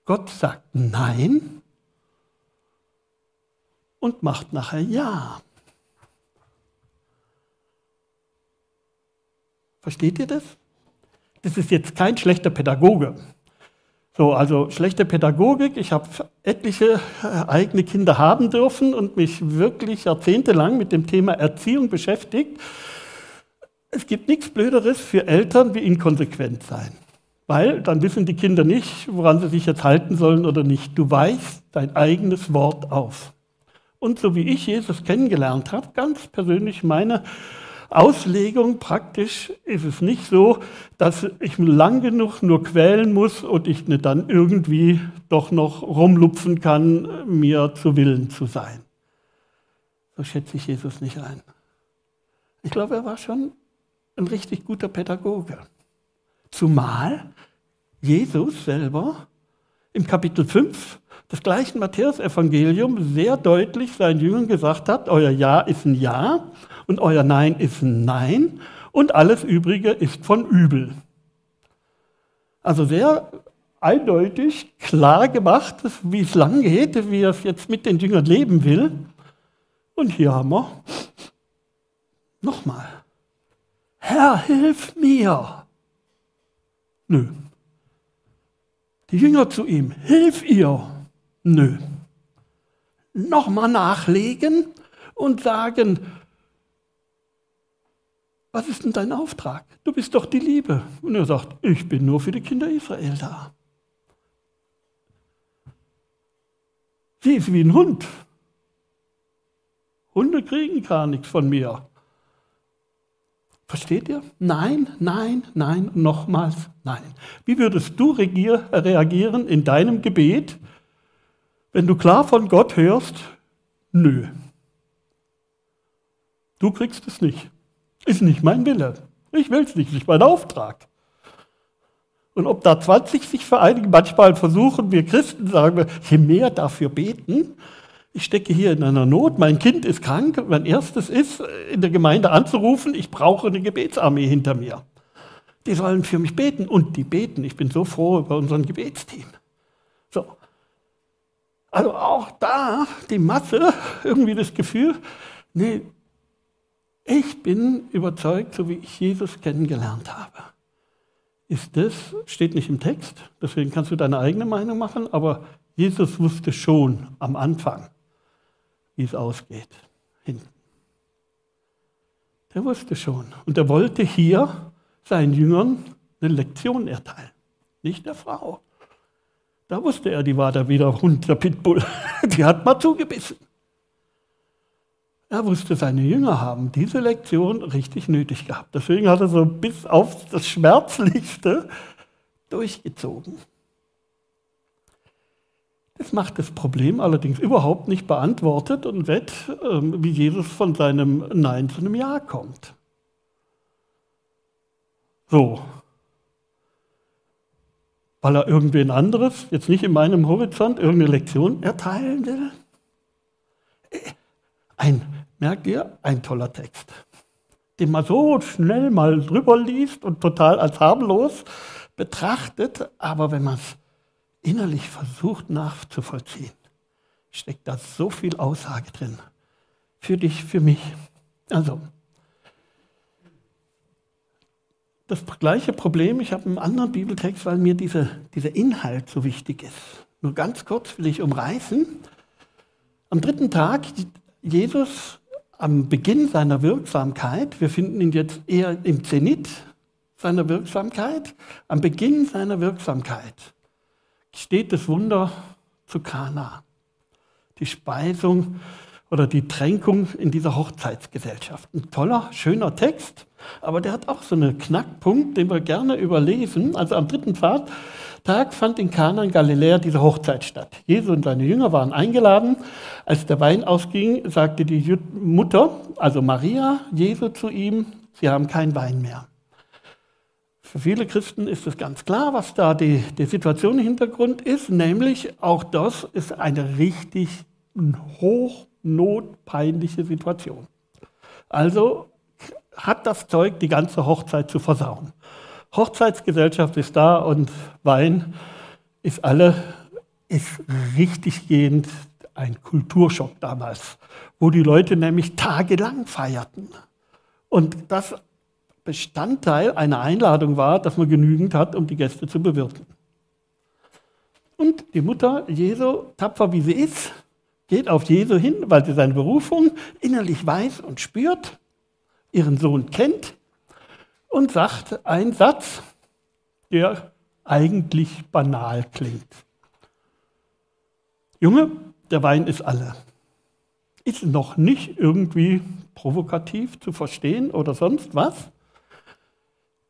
Gott sagt Nein und macht nachher Ja. Versteht ihr das? Das ist jetzt kein schlechter Pädagoge. So, also schlechte Pädagogik. Ich habe etliche äh, eigene Kinder haben dürfen und mich wirklich jahrzehntelang mit dem Thema Erziehung beschäftigt. Es gibt nichts Blöderes für Eltern wie inkonsequent sein. Weil dann wissen die Kinder nicht, woran sie sich jetzt halten sollen oder nicht. Du weichst dein eigenes Wort auf. Und so wie ich Jesus kennengelernt habe, ganz persönlich meine Auslegung praktisch ist es nicht so, dass ich lang genug nur quälen muss und ich dann irgendwie doch noch rumlupfen kann, mir zu Willen zu sein. So schätze ich Jesus nicht ein. Ich glaube, er war schon ein richtig guter Pädagoge. Zumal Jesus selber im Kapitel 5 des gleichen Matthäusevangelium sehr deutlich seinen Jüngern gesagt hat, euer Ja ist ein Ja und euer Nein ist ein Nein und alles Übrige ist von übel. Also sehr eindeutig, klar gemacht, wie es lang geht, wie er es jetzt mit den Jüngern leben will. Und hier haben wir nochmal. Herr, hilf mir. Nö. Die Jünger zu ihm, hilf ihr. Nö. Nochmal nachlegen und sagen, was ist denn dein Auftrag? Du bist doch die Liebe. Und er sagt, ich bin nur für die Kinder Israel da. Sie ist wie ein Hund. Hunde kriegen gar nichts von mir. Versteht ihr? Nein, nein, nein, nochmals nein. Wie würdest du reagieren in deinem Gebet, wenn du klar von Gott hörst, nö, du kriegst es nicht. Ist nicht mein Wille. Ich will es nicht, nicht mein Auftrag. Und ob da 20 sich vereinigen, manchmal versuchen wir Christen, sagen wir, je mehr dafür beten, ich stecke hier in einer Not, mein Kind ist krank, mein erstes ist, in der Gemeinde anzurufen, ich brauche eine Gebetsarmee hinter mir. Die sollen für mich beten und die beten. Ich bin so froh über unseren Gebetsteam. So. Also auch da die Masse, irgendwie das Gefühl, nee, ich bin überzeugt, so wie ich Jesus kennengelernt habe. Ist das, steht nicht im Text, deswegen kannst du deine eigene Meinung machen, aber Jesus wusste schon am Anfang, wie es ausgeht. Hinten. Der wusste schon. Und er wollte hier seinen Jüngern eine Lektion erteilen, nicht der Frau. Da wusste er, die war da wieder Hund, der Pitbull. Die hat mal zugebissen. Er wusste, seine Jünger haben diese Lektion richtig nötig gehabt. Deswegen hat er so bis auf das Schmerzlichste durchgezogen. Das macht das Problem allerdings überhaupt nicht beantwortet und wird, ähm, wie Jesus von seinem Nein zu einem Ja kommt. So. Weil er irgendwen anderes, jetzt nicht in meinem Horizont, irgendeine Lektion erteilen will. Ein Merkt ihr? Ein toller Text, den man so schnell mal drüber liest und total als harmlos betrachtet, aber wenn man es innerlich versucht nachzuvollziehen, steckt da so viel Aussage drin. Für dich, für mich. Also, das gleiche Problem, ich habe einen anderen Bibeltext, weil mir diese, dieser Inhalt so wichtig ist. Nur ganz kurz will ich umreißen. Am dritten Tag, Jesus am Beginn seiner Wirksamkeit, wir finden ihn jetzt eher im Zenit seiner Wirksamkeit, am Beginn seiner Wirksamkeit steht das Wunder zu Kana. Die Speisung oder die Tränkung in dieser Hochzeitsgesellschaft. Ein toller, schöner Text, aber der hat auch so einen Knackpunkt, den wir gerne überlesen. Also am dritten Tag fand in Kana in Galiläa diese Hochzeit statt. Jesus und seine Jünger waren eingeladen. Als der Wein ausging, sagte die Mutter, also Maria, Jesu zu ihm, sie haben keinen Wein mehr. Für viele Christen ist es ganz klar, was da die, die Situation im Hintergrund ist, nämlich auch das ist eine richtig hochnotpeinliche Situation. Also hat das Zeug, die ganze Hochzeit zu versauen. Hochzeitsgesellschaft ist da und Wein ist alle, ist richtig gehend ein Kulturschock damals, wo die Leute nämlich tagelang feierten. Und das Bestandteil einer Einladung war, dass man genügend hat, um die Gäste zu bewirten. Und die Mutter Jesu, tapfer wie sie ist, geht auf Jesu hin, weil sie seine Berufung innerlich weiß und spürt, ihren Sohn kennt und sagt einen Satz, der eigentlich banal klingt. Junge, der Wein ist alle. Ist noch nicht irgendwie provokativ zu verstehen oder sonst was.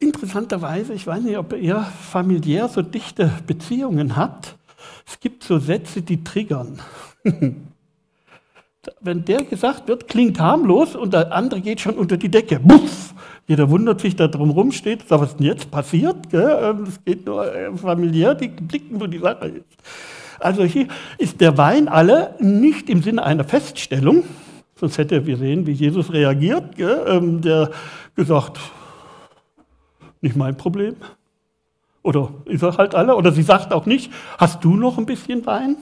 Interessanterweise, ich weiß nicht, ob ihr familiär so dichte Beziehungen habt, es gibt so Sätze, die triggern. Wenn der gesagt wird, klingt harmlos und der andere geht schon unter die Decke. Buff! Jeder wundert sich, da drum rumsteht, was ist denn jetzt passiert? Ähm, es geht nur äh, familiär, die blicken, wo die Sache ist. Also hier ist der Wein alle nicht im Sinne einer Feststellung, sonst hätte wir sehen, wie Jesus reagiert, ähm, der gesagt, nicht mein Problem. Oder ist er halt alle? Oder sie sagt auch nicht, hast du noch ein bisschen Wein?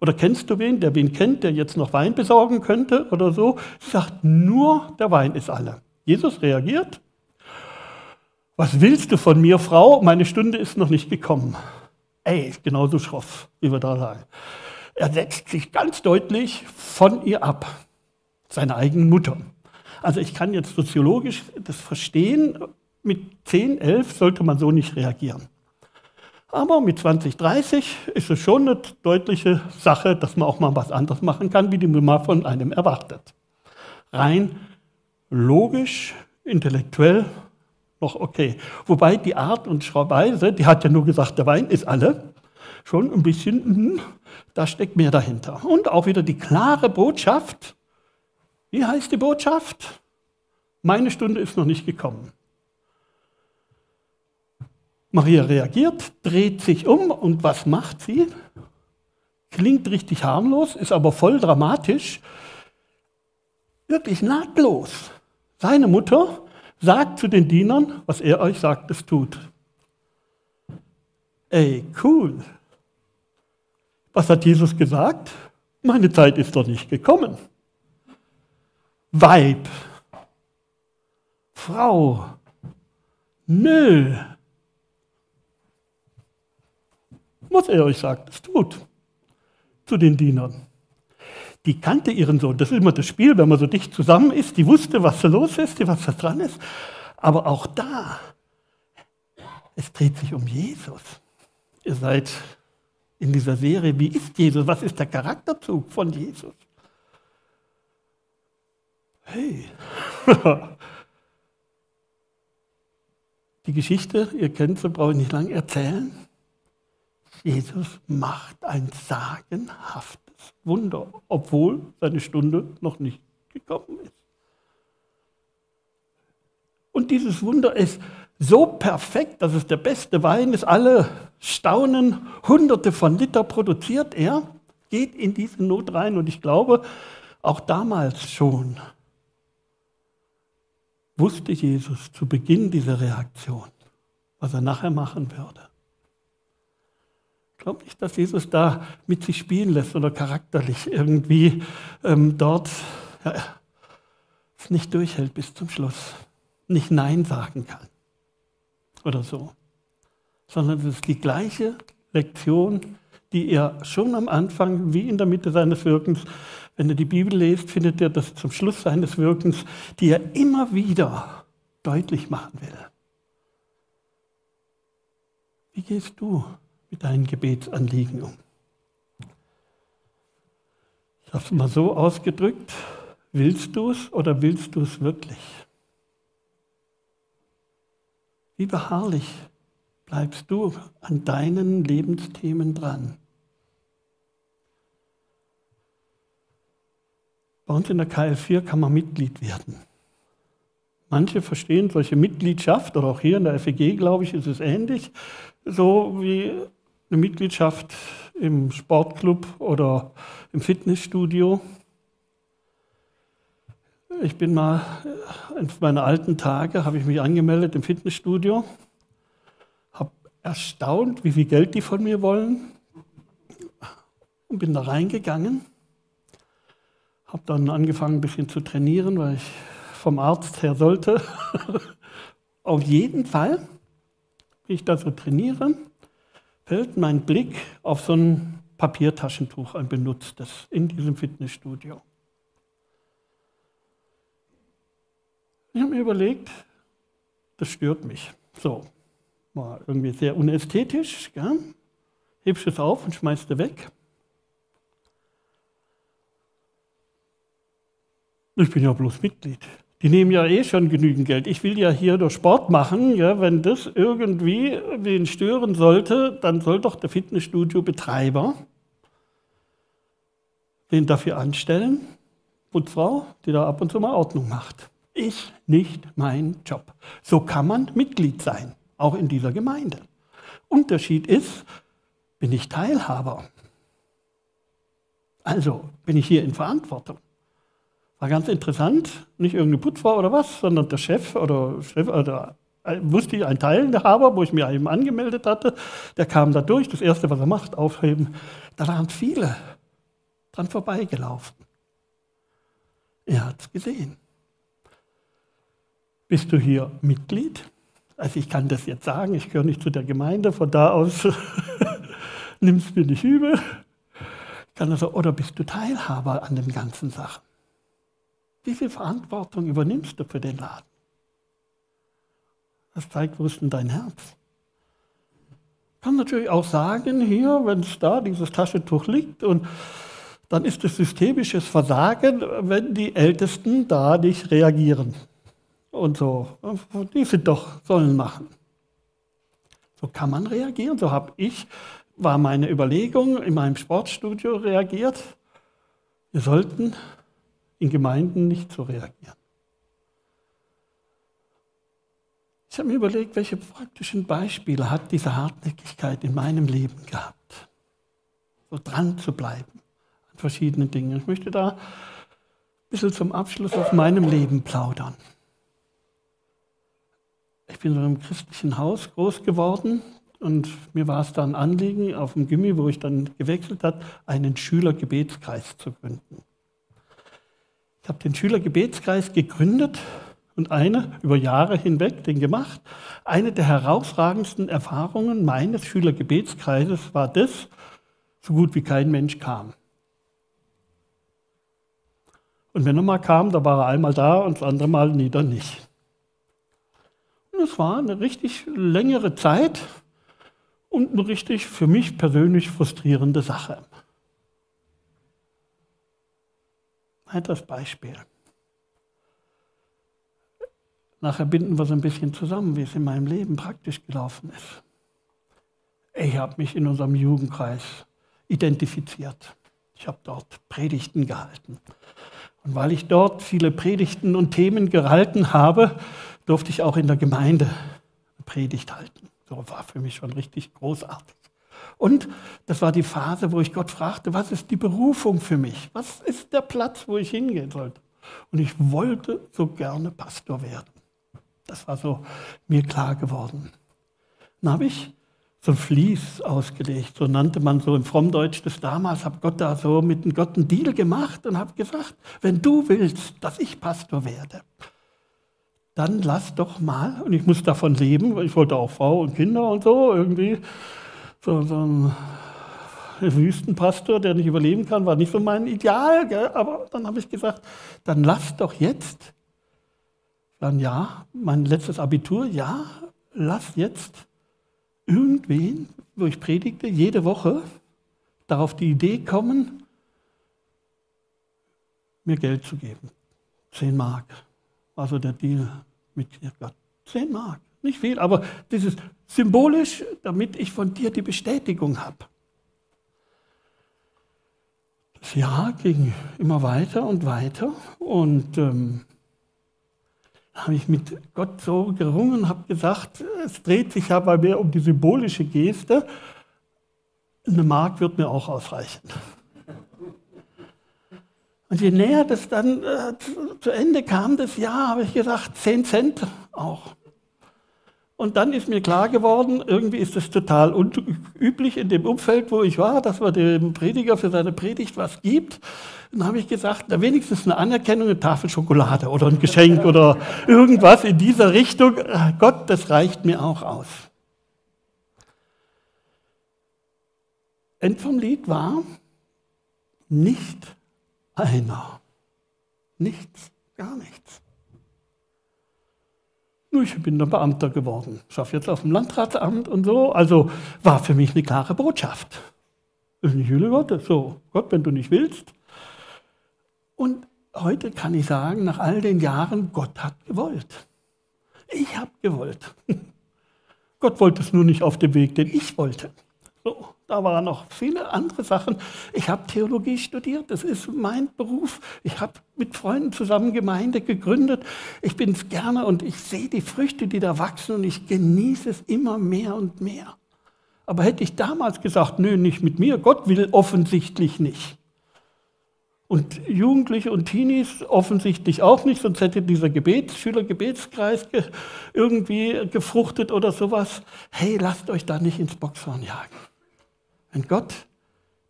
Oder kennst du wen, der wen kennt, der jetzt noch Wein besorgen könnte oder so? Sie sagt, nur der Wein ist alle. Jesus reagiert. Was willst du von mir, Frau? Meine Stunde ist noch nicht gekommen. Ey, ist genauso schroff, wie wir da sagen. Er setzt sich ganz deutlich von ihr ab, seiner eigenen Mutter. Also ich kann jetzt soziologisch das verstehen, mit 10, 11 sollte man so nicht reagieren. Aber mit 20, 30 ist es schon eine deutliche Sache, dass man auch mal was anderes machen kann, wie die Mama von einem erwartet. Rein logisch, intellektuell noch okay. Wobei die Art und Weise, die hat ja nur gesagt, der Wein ist alle, schon ein bisschen, hm, da steckt mehr dahinter. Und auch wieder die klare Botschaft. Wie heißt die Botschaft? Meine Stunde ist noch nicht gekommen. Maria reagiert, dreht sich um und was macht sie? Klingt richtig harmlos, ist aber voll dramatisch. Wirklich nahtlos. Seine Mutter sagt zu den Dienern, was er euch sagt, es tut. Ey, cool. Was hat Jesus gesagt? Meine Zeit ist doch nicht gekommen. Weib, Frau, nö, was er euch sagt, es tut. Zu den Dienern. Die kannte ihren Sohn. Das ist immer das Spiel, wenn man so dicht zusammen ist. Die wusste, was da los ist, was da dran ist. Aber auch da, es dreht sich um Jesus. Ihr seid in dieser Serie, wie ist Jesus? Was ist der Charakterzug von Jesus? Hey. Die Geschichte, ihr kennt sie, brauche ich nicht lange erzählen. Jesus macht ein sagenhaftes Wunder, obwohl seine Stunde noch nicht gekommen ist. Und dieses Wunder ist so perfekt, dass es der beste Wein ist. Alle staunen, hunderte von Liter produziert er, geht in diese Not rein. Und ich glaube, auch damals schon wusste Jesus zu Beginn dieser Reaktion, was er nachher machen würde. Ich glaube nicht, dass Jesus da mit sich spielen lässt oder charakterlich irgendwie ähm, dort ja, es nicht durchhält bis zum Schluss, nicht Nein sagen kann oder so, sondern es ist die gleiche Lektion, die er schon am Anfang wie in der Mitte seines Wirkens, wenn er die Bibel liest, findet er das zum Schluss seines Wirkens, die er immer wieder deutlich machen will. Wie gehst du mit deinen Gebetsanliegen um? Ich habe es mal so ausgedrückt, willst du es oder willst du es wirklich? Wie beharrlich bleibst du an deinen Lebensthemen dran? Bei uns in der KL4 kann man Mitglied werden. Manche verstehen solche Mitgliedschaft, oder auch hier in der FEG, glaube ich, ist es ähnlich, so wie eine Mitgliedschaft im Sportclub oder im Fitnessstudio. Ich bin mal, in meinen alten Tage, habe ich mich angemeldet im Fitnessstudio, habe erstaunt, wie viel Geld die von mir wollen und bin da reingegangen, habe dann angefangen, ein bisschen zu trainieren, weil ich vom Arzt her sollte. auf jeden Fall, wie ich da so trainiere, fällt mein Blick auf so ein Papiertaschentuch, ein benutztes, in diesem Fitnessstudio. Ich habe mir überlegt, das stört mich. So, war irgendwie sehr unästhetisch. Gell? Hebst es auf und schmeißt es weg. Ich bin ja bloß Mitglied. Die nehmen ja eh schon genügend Geld. Ich will ja hier nur Sport machen. Ja, wenn das irgendwie wen stören sollte, dann soll doch der Fitnessstudio-Betreiber den dafür anstellen, Putzfrau, die da ab und zu mal Ordnung macht. Ich nicht mein Job. So kann man Mitglied sein, auch in dieser Gemeinde. Unterschied ist, bin ich Teilhaber. Also bin ich hier in Verantwortung. War ganz interessant, nicht irgendeine Putzfrau oder was, sondern der Chef oder Chef oder äh, wusste ich, ein Teilhaber, wo ich mir eben angemeldet hatte, der kam da durch. Das erste, was er macht, aufheben. Da waren viele dran vorbeigelaufen. Er hat es gesehen. Bist du hier Mitglied? Also ich kann das jetzt sagen, ich gehöre nicht zu der Gemeinde, von da aus nimmst du mir nicht übel. kann also, oder bist du Teilhaber an den ganzen Sachen? Wie viel Verantwortung übernimmst du für den Laden? Das zeigt, wo ist denn dein Herz? Kann natürlich auch sagen, hier, wenn es da dieses Taschentuch liegt und dann ist es systemisches Versagen, wenn die Ältesten da nicht reagieren. Und so, die sind doch, sollen machen. So kann man reagieren, so habe ich, war meine Überlegung in meinem Sportstudio reagiert. Wir sollten in Gemeinden nicht so reagieren. Ich habe mir überlegt, welche praktischen Beispiele hat diese Hartnäckigkeit in meinem Leben gehabt. So dran zu bleiben an verschiedenen Dingen. Ich möchte da ein bisschen zum Abschluss aus meinem Leben plaudern. Ich bin in einem christlichen Haus groß geworden und mir war es dann Anliegen, auf dem Gimmi, wo ich dann gewechselt habe, einen Schülergebetskreis zu gründen. Habe den Schülergebetskreis gegründet und eine über Jahre hinweg den gemacht. Eine der herausragendsten Erfahrungen meines Schülergebetskreises war das, so gut wie kein Mensch kam. Und wenn er mal kam, da war er einmal da und das andere Mal nieder nicht. Und es war eine richtig längere Zeit und eine richtig für mich persönlich frustrierende Sache. Weiteres Beispiel. Nachher binden wir so ein bisschen zusammen, wie es in meinem Leben praktisch gelaufen ist. Ich habe mich in unserem Jugendkreis identifiziert. Ich habe dort Predigten gehalten. Und weil ich dort viele Predigten und Themen gehalten habe, durfte ich auch in der Gemeinde Predigt halten. So war für mich schon richtig großartig. Und das war die Phase, wo ich Gott fragte, was ist die Berufung für mich? Was ist der Platz, wo ich hingehen sollte? Und ich wollte so gerne Pastor werden. Das war so mir klar geworden. Dann habe ich so ein Fließ ausgelegt, so nannte man so im Frommdeutsch das damals, habe Gott da so mit dem Gott einen Deal gemacht und habe gesagt, wenn du willst, dass ich Pastor werde, dann lass doch mal, und ich muss davon leben, weil ich wollte auch Frau und Kinder und so irgendwie, so, so ein Wüstenpastor, der nicht überleben kann, war nicht so mein Ideal. Gell? Aber dann habe ich gesagt, dann lass doch jetzt, dann ja, mein letztes Abitur, ja, lass jetzt irgendwen, wo ich predigte, jede Woche darauf die Idee kommen, mir Geld zu geben. Zehn Mark. Also der Deal mit Gott. Zehn Mark. Nicht viel, aber ist symbolisch, damit ich von dir die Bestätigung habe. Das Jahr ging immer weiter und weiter und ähm, habe ich mit Gott so gerungen, habe gesagt, es dreht sich ja bei mir um die symbolische Geste. Eine Mark wird mir auch ausreichen. Und je näher das dann äh, zu Ende kam, das Jahr, habe ich gesagt, 10 Cent auch. Und dann ist mir klar geworden, irgendwie ist es total unüblich in dem Umfeld, wo ich war, dass man dem Prediger für seine Predigt was gibt. Dann habe ich gesagt, na wenigstens eine Anerkennung, eine Tafel Schokolade oder ein Geschenk oder irgendwas in dieser Richtung. Gott, das reicht mir auch aus. End vom Lied war nicht einer. Nichts, gar nichts. Ich bin dann Beamter geworden, schaffe jetzt auf dem Landratsamt und so. Also war für mich eine klare Botschaft. Das ist nicht Wille Gottes. So, Gott, wenn du nicht willst. Und heute kann ich sagen, nach all den Jahren, Gott hat gewollt. Ich habe gewollt. Gott wollte es nur nicht auf dem Weg, den ich wollte. So, da waren noch viele andere Sachen. Ich habe Theologie studiert, das ist mein Beruf. Ich habe mit Freunden zusammen Gemeinde gegründet. Ich bin es gerne und ich sehe die Früchte, die da wachsen und ich genieße es immer mehr und mehr. Aber hätte ich damals gesagt, nö, nicht mit mir, Gott will offensichtlich nicht. Und Jugendliche und Teenies offensichtlich auch nicht, sonst hätte dieser Gebets, Schülergebetskreis ge irgendwie gefruchtet oder sowas. Hey, lasst euch da nicht ins Boxhorn jagen. Wenn Gott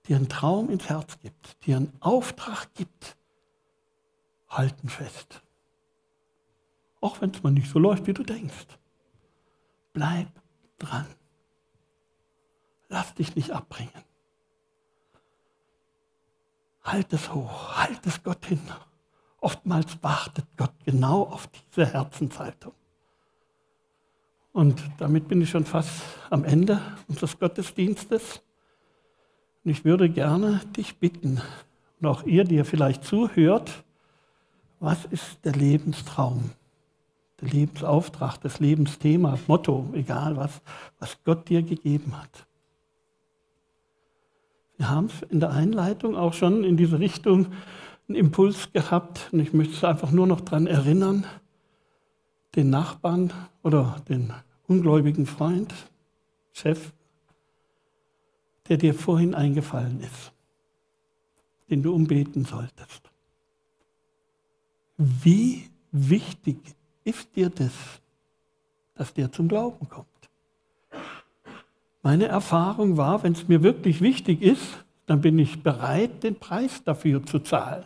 dir einen Traum ins Herz gibt, dir einen Auftrag gibt, halten fest. Auch wenn es mal nicht so läuft, wie du denkst. Bleib dran. Lass dich nicht abbringen. Halt es hoch, halt es Gott hin. Oftmals wartet Gott genau auf diese Herzenshaltung. Und damit bin ich schon fast am Ende unseres Gottesdienstes. Und ich würde gerne dich bitten, und auch ihr, die ihr vielleicht zuhört, was ist der Lebenstraum, der Lebensauftrag, das Lebensthema, Motto, egal was, was Gott dir gegeben hat? Wir haben es in der Einleitung auch schon in diese Richtung einen Impuls gehabt und ich möchte es einfach nur noch daran erinnern, den Nachbarn oder den ungläubigen Freund, Chef, der dir vorhin eingefallen ist, den du umbeten solltest. Wie wichtig ist dir das, dass der zum Glauben kommt? Meine Erfahrung war, wenn es mir wirklich wichtig ist, dann bin ich bereit, den Preis dafür zu zahlen.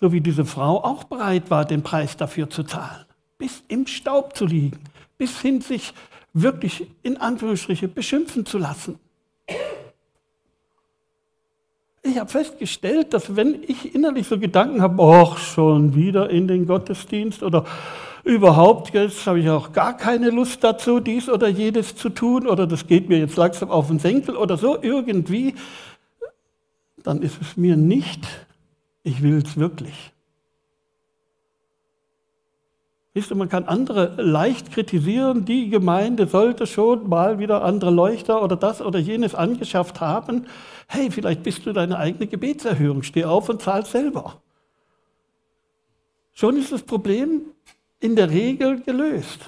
So wie diese Frau auch bereit war, den Preis dafür zu zahlen. Bis im Staub zu liegen, bis hin sich wirklich in Anführungsstriche beschimpfen zu lassen. Ich habe festgestellt, dass wenn ich innerlich so Gedanken habe, ach, schon wieder in den Gottesdienst oder überhaupt, jetzt habe ich auch gar keine Lust dazu, dies oder jedes zu tun oder das geht mir jetzt langsam auf den Senkel oder so irgendwie, dann ist es mir nicht, ich will es wirklich. Wisst ihr, man kann andere leicht kritisieren, die Gemeinde sollte schon mal wieder andere Leuchter oder das oder jenes angeschafft haben. Hey, vielleicht bist du deine eigene Gebetserhöhung, steh auf und zahl selber. Schon ist das Problem in der Regel gelöst.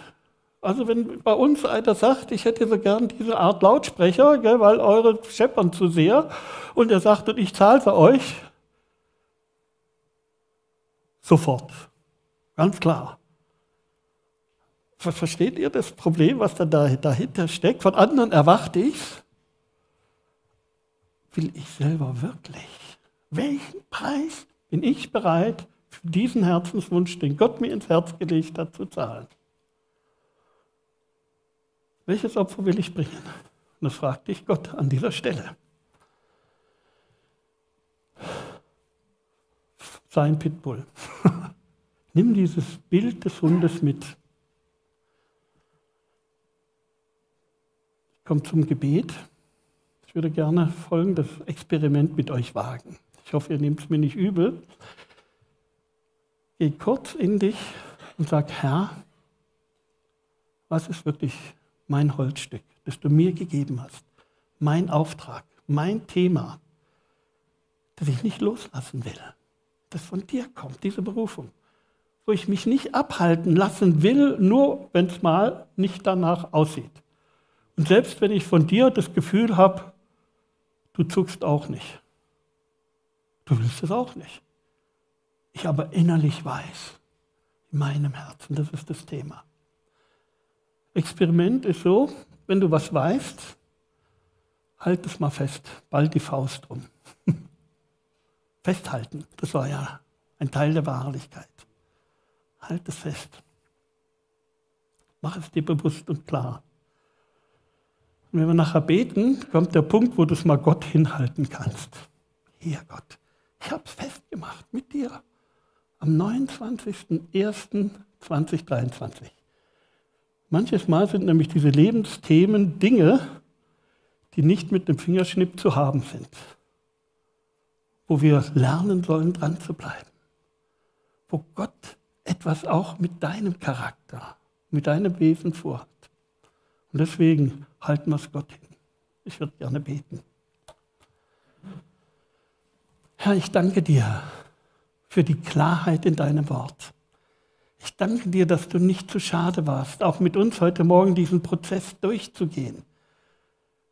Also wenn bei uns einer sagt, ich hätte so gern diese Art Lautsprecher, gell, weil eure scheppern zu sehr, und er sagt, und ich zahle für euch, sofort. Ganz klar. Versteht ihr das Problem, was da dahinter steckt? Von anderen erwarte ich Will ich selber wirklich? Welchen Preis bin ich bereit, für diesen Herzenswunsch, den Gott mir ins Herz gelegt hat, zu zahlen? Welches Opfer will ich bringen? Und das fragte ich Gott an dieser Stelle. Sein Pitbull. Nimm dieses Bild des Hundes mit. Kommt zum Gebet. Ich würde gerne folgendes Experiment mit euch wagen. Ich hoffe, ihr nehmt es mir nicht übel. Geh kurz in dich und sag, Herr, was ist wirklich mein Holzstück, das du mir gegeben hast? Mein Auftrag, mein Thema, das ich nicht loslassen will, das von dir kommt, diese Berufung, wo ich mich nicht abhalten lassen will, nur wenn es mal nicht danach aussieht. Und selbst wenn ich von dir das Gefühl habe, du zuckst auch nicht. Du willst es auch nicht. Ich aber innerlich weiß, in meinem Herzen, das ist das Thema. Experiment ist so, wenn du was weißt, halt es mal fest, bald die Faust drum. Festhalten, das war ja ein Teil der Wahrlichkeit. Halt es fest. Mach es dir bewusst und klar. Und wenn wir nachher beten, kommt der Punkt, wo du es mal Gott hinhalten kannst. Hier, Gott, ich habe es festgemacht mit dir am 29.01.2023. Manches Mal sind nämlich diese Lebensthemen Dinge, die nicht mit dem Fingerschnipp zu haben sind, wo wir lernen sollen, dran zu bleiben, wo Gott etwas auch mit deinem Charakter, mit deinem Wesen vorhat. Und deswegen halten wir es Gott hin. Ich würde gerne beten. Herr, ich danke dir für die Klarheit in deinem Wort. Ich danke dir, dass du nicht zu schade warst, auch mit uns heute Morgen diesen Prozess durchzugehen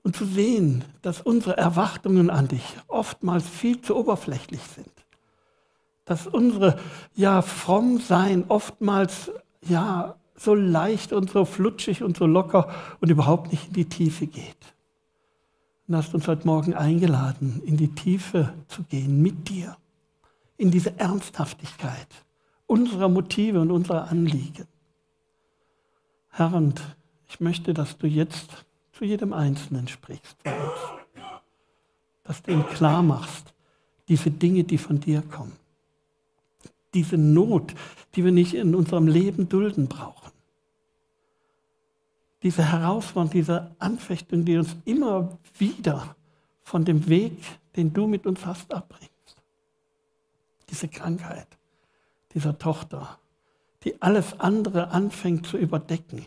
und zu sehen, dass unsere Erwartungen an dich oftmals viel zu oberflächlich sind. Dass unsere ja fromm sein oftmals ja so leicht und so flutschig und so locker und überhaupt nicht in die Tiefe geht. Und hast uns heute Morgen eingeladen, in die Tiefe zu gehen mit dir in diese Ernsthaftigkeit unserer Motive und unserer Anliegen. Herr, und ich möchte, dass du jetzt zu jedem Einzelnen sprichst, dass du ihm klar machst, diese Dinge, die von dir kommen, diese Not, die wir nicht in unserem Leben dulden brauchen, diese Herausforderung, diese Anfechtung, die uns immer wieder von dem Weg, den du mit uns hast, abbringt diese Krankheit dieser Tochter, die alles andere anfängt zu überdecken,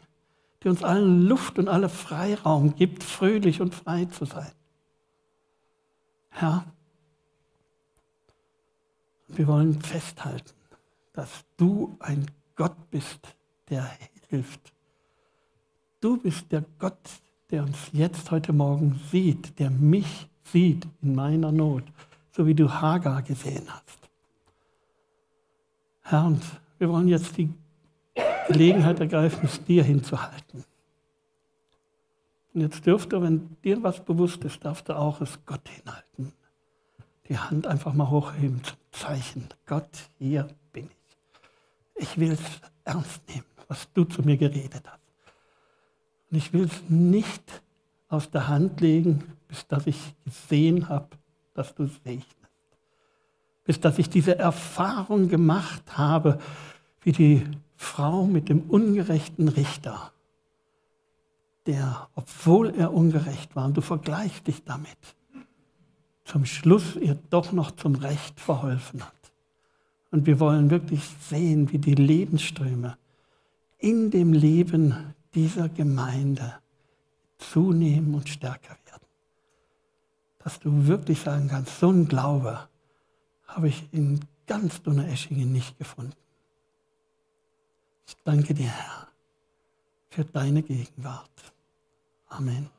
die uns allen Luft und alle Freiraum gibt, fröhlich und frei zu sein. Herr, wir wollen festhalten, dass du ein Gott bist, der hilft. Du bist der Gott, der uns jetzt heute Morgen sieht, der mich sieht in meiner Not, so wie du Hagar gesehen hast. Herr, und wir wollen jetzt die Gelegenheit ergreifen, es dir hinzuhalten. Und jetzt dürfte, wenn dir was bewusst ist, darfst du auch es Gott hinhalten. Die Hand einfach mal hochheben zum Zeichen. Gott, hier bin ich. Ich will es ernst nehmen, was du zu mir geredet hast. Und ich will es nicht aus der Hand legen, bis dass ich gesehen habe, dass du es segnest bis dass ich diese Erfahrung gemacht habe, wie die Frau mit dem ungerechten Richter, der, obwohl er ungerecht war, und du vergleichst dich damit, zum Schluss ihr doch noch zum Recht verholfen hat. Und wir wollen wirklich sehen, wie die Lebensströme in dem Leben dieser Gemeinde zunehmen und stärker werden. Dass du wirklich sagen kannst, so ein Glaube, habe ich in ganz Donaueschingen nicht gefunden. Ich danke dir, Herr, für deine Gegenwart. Amen.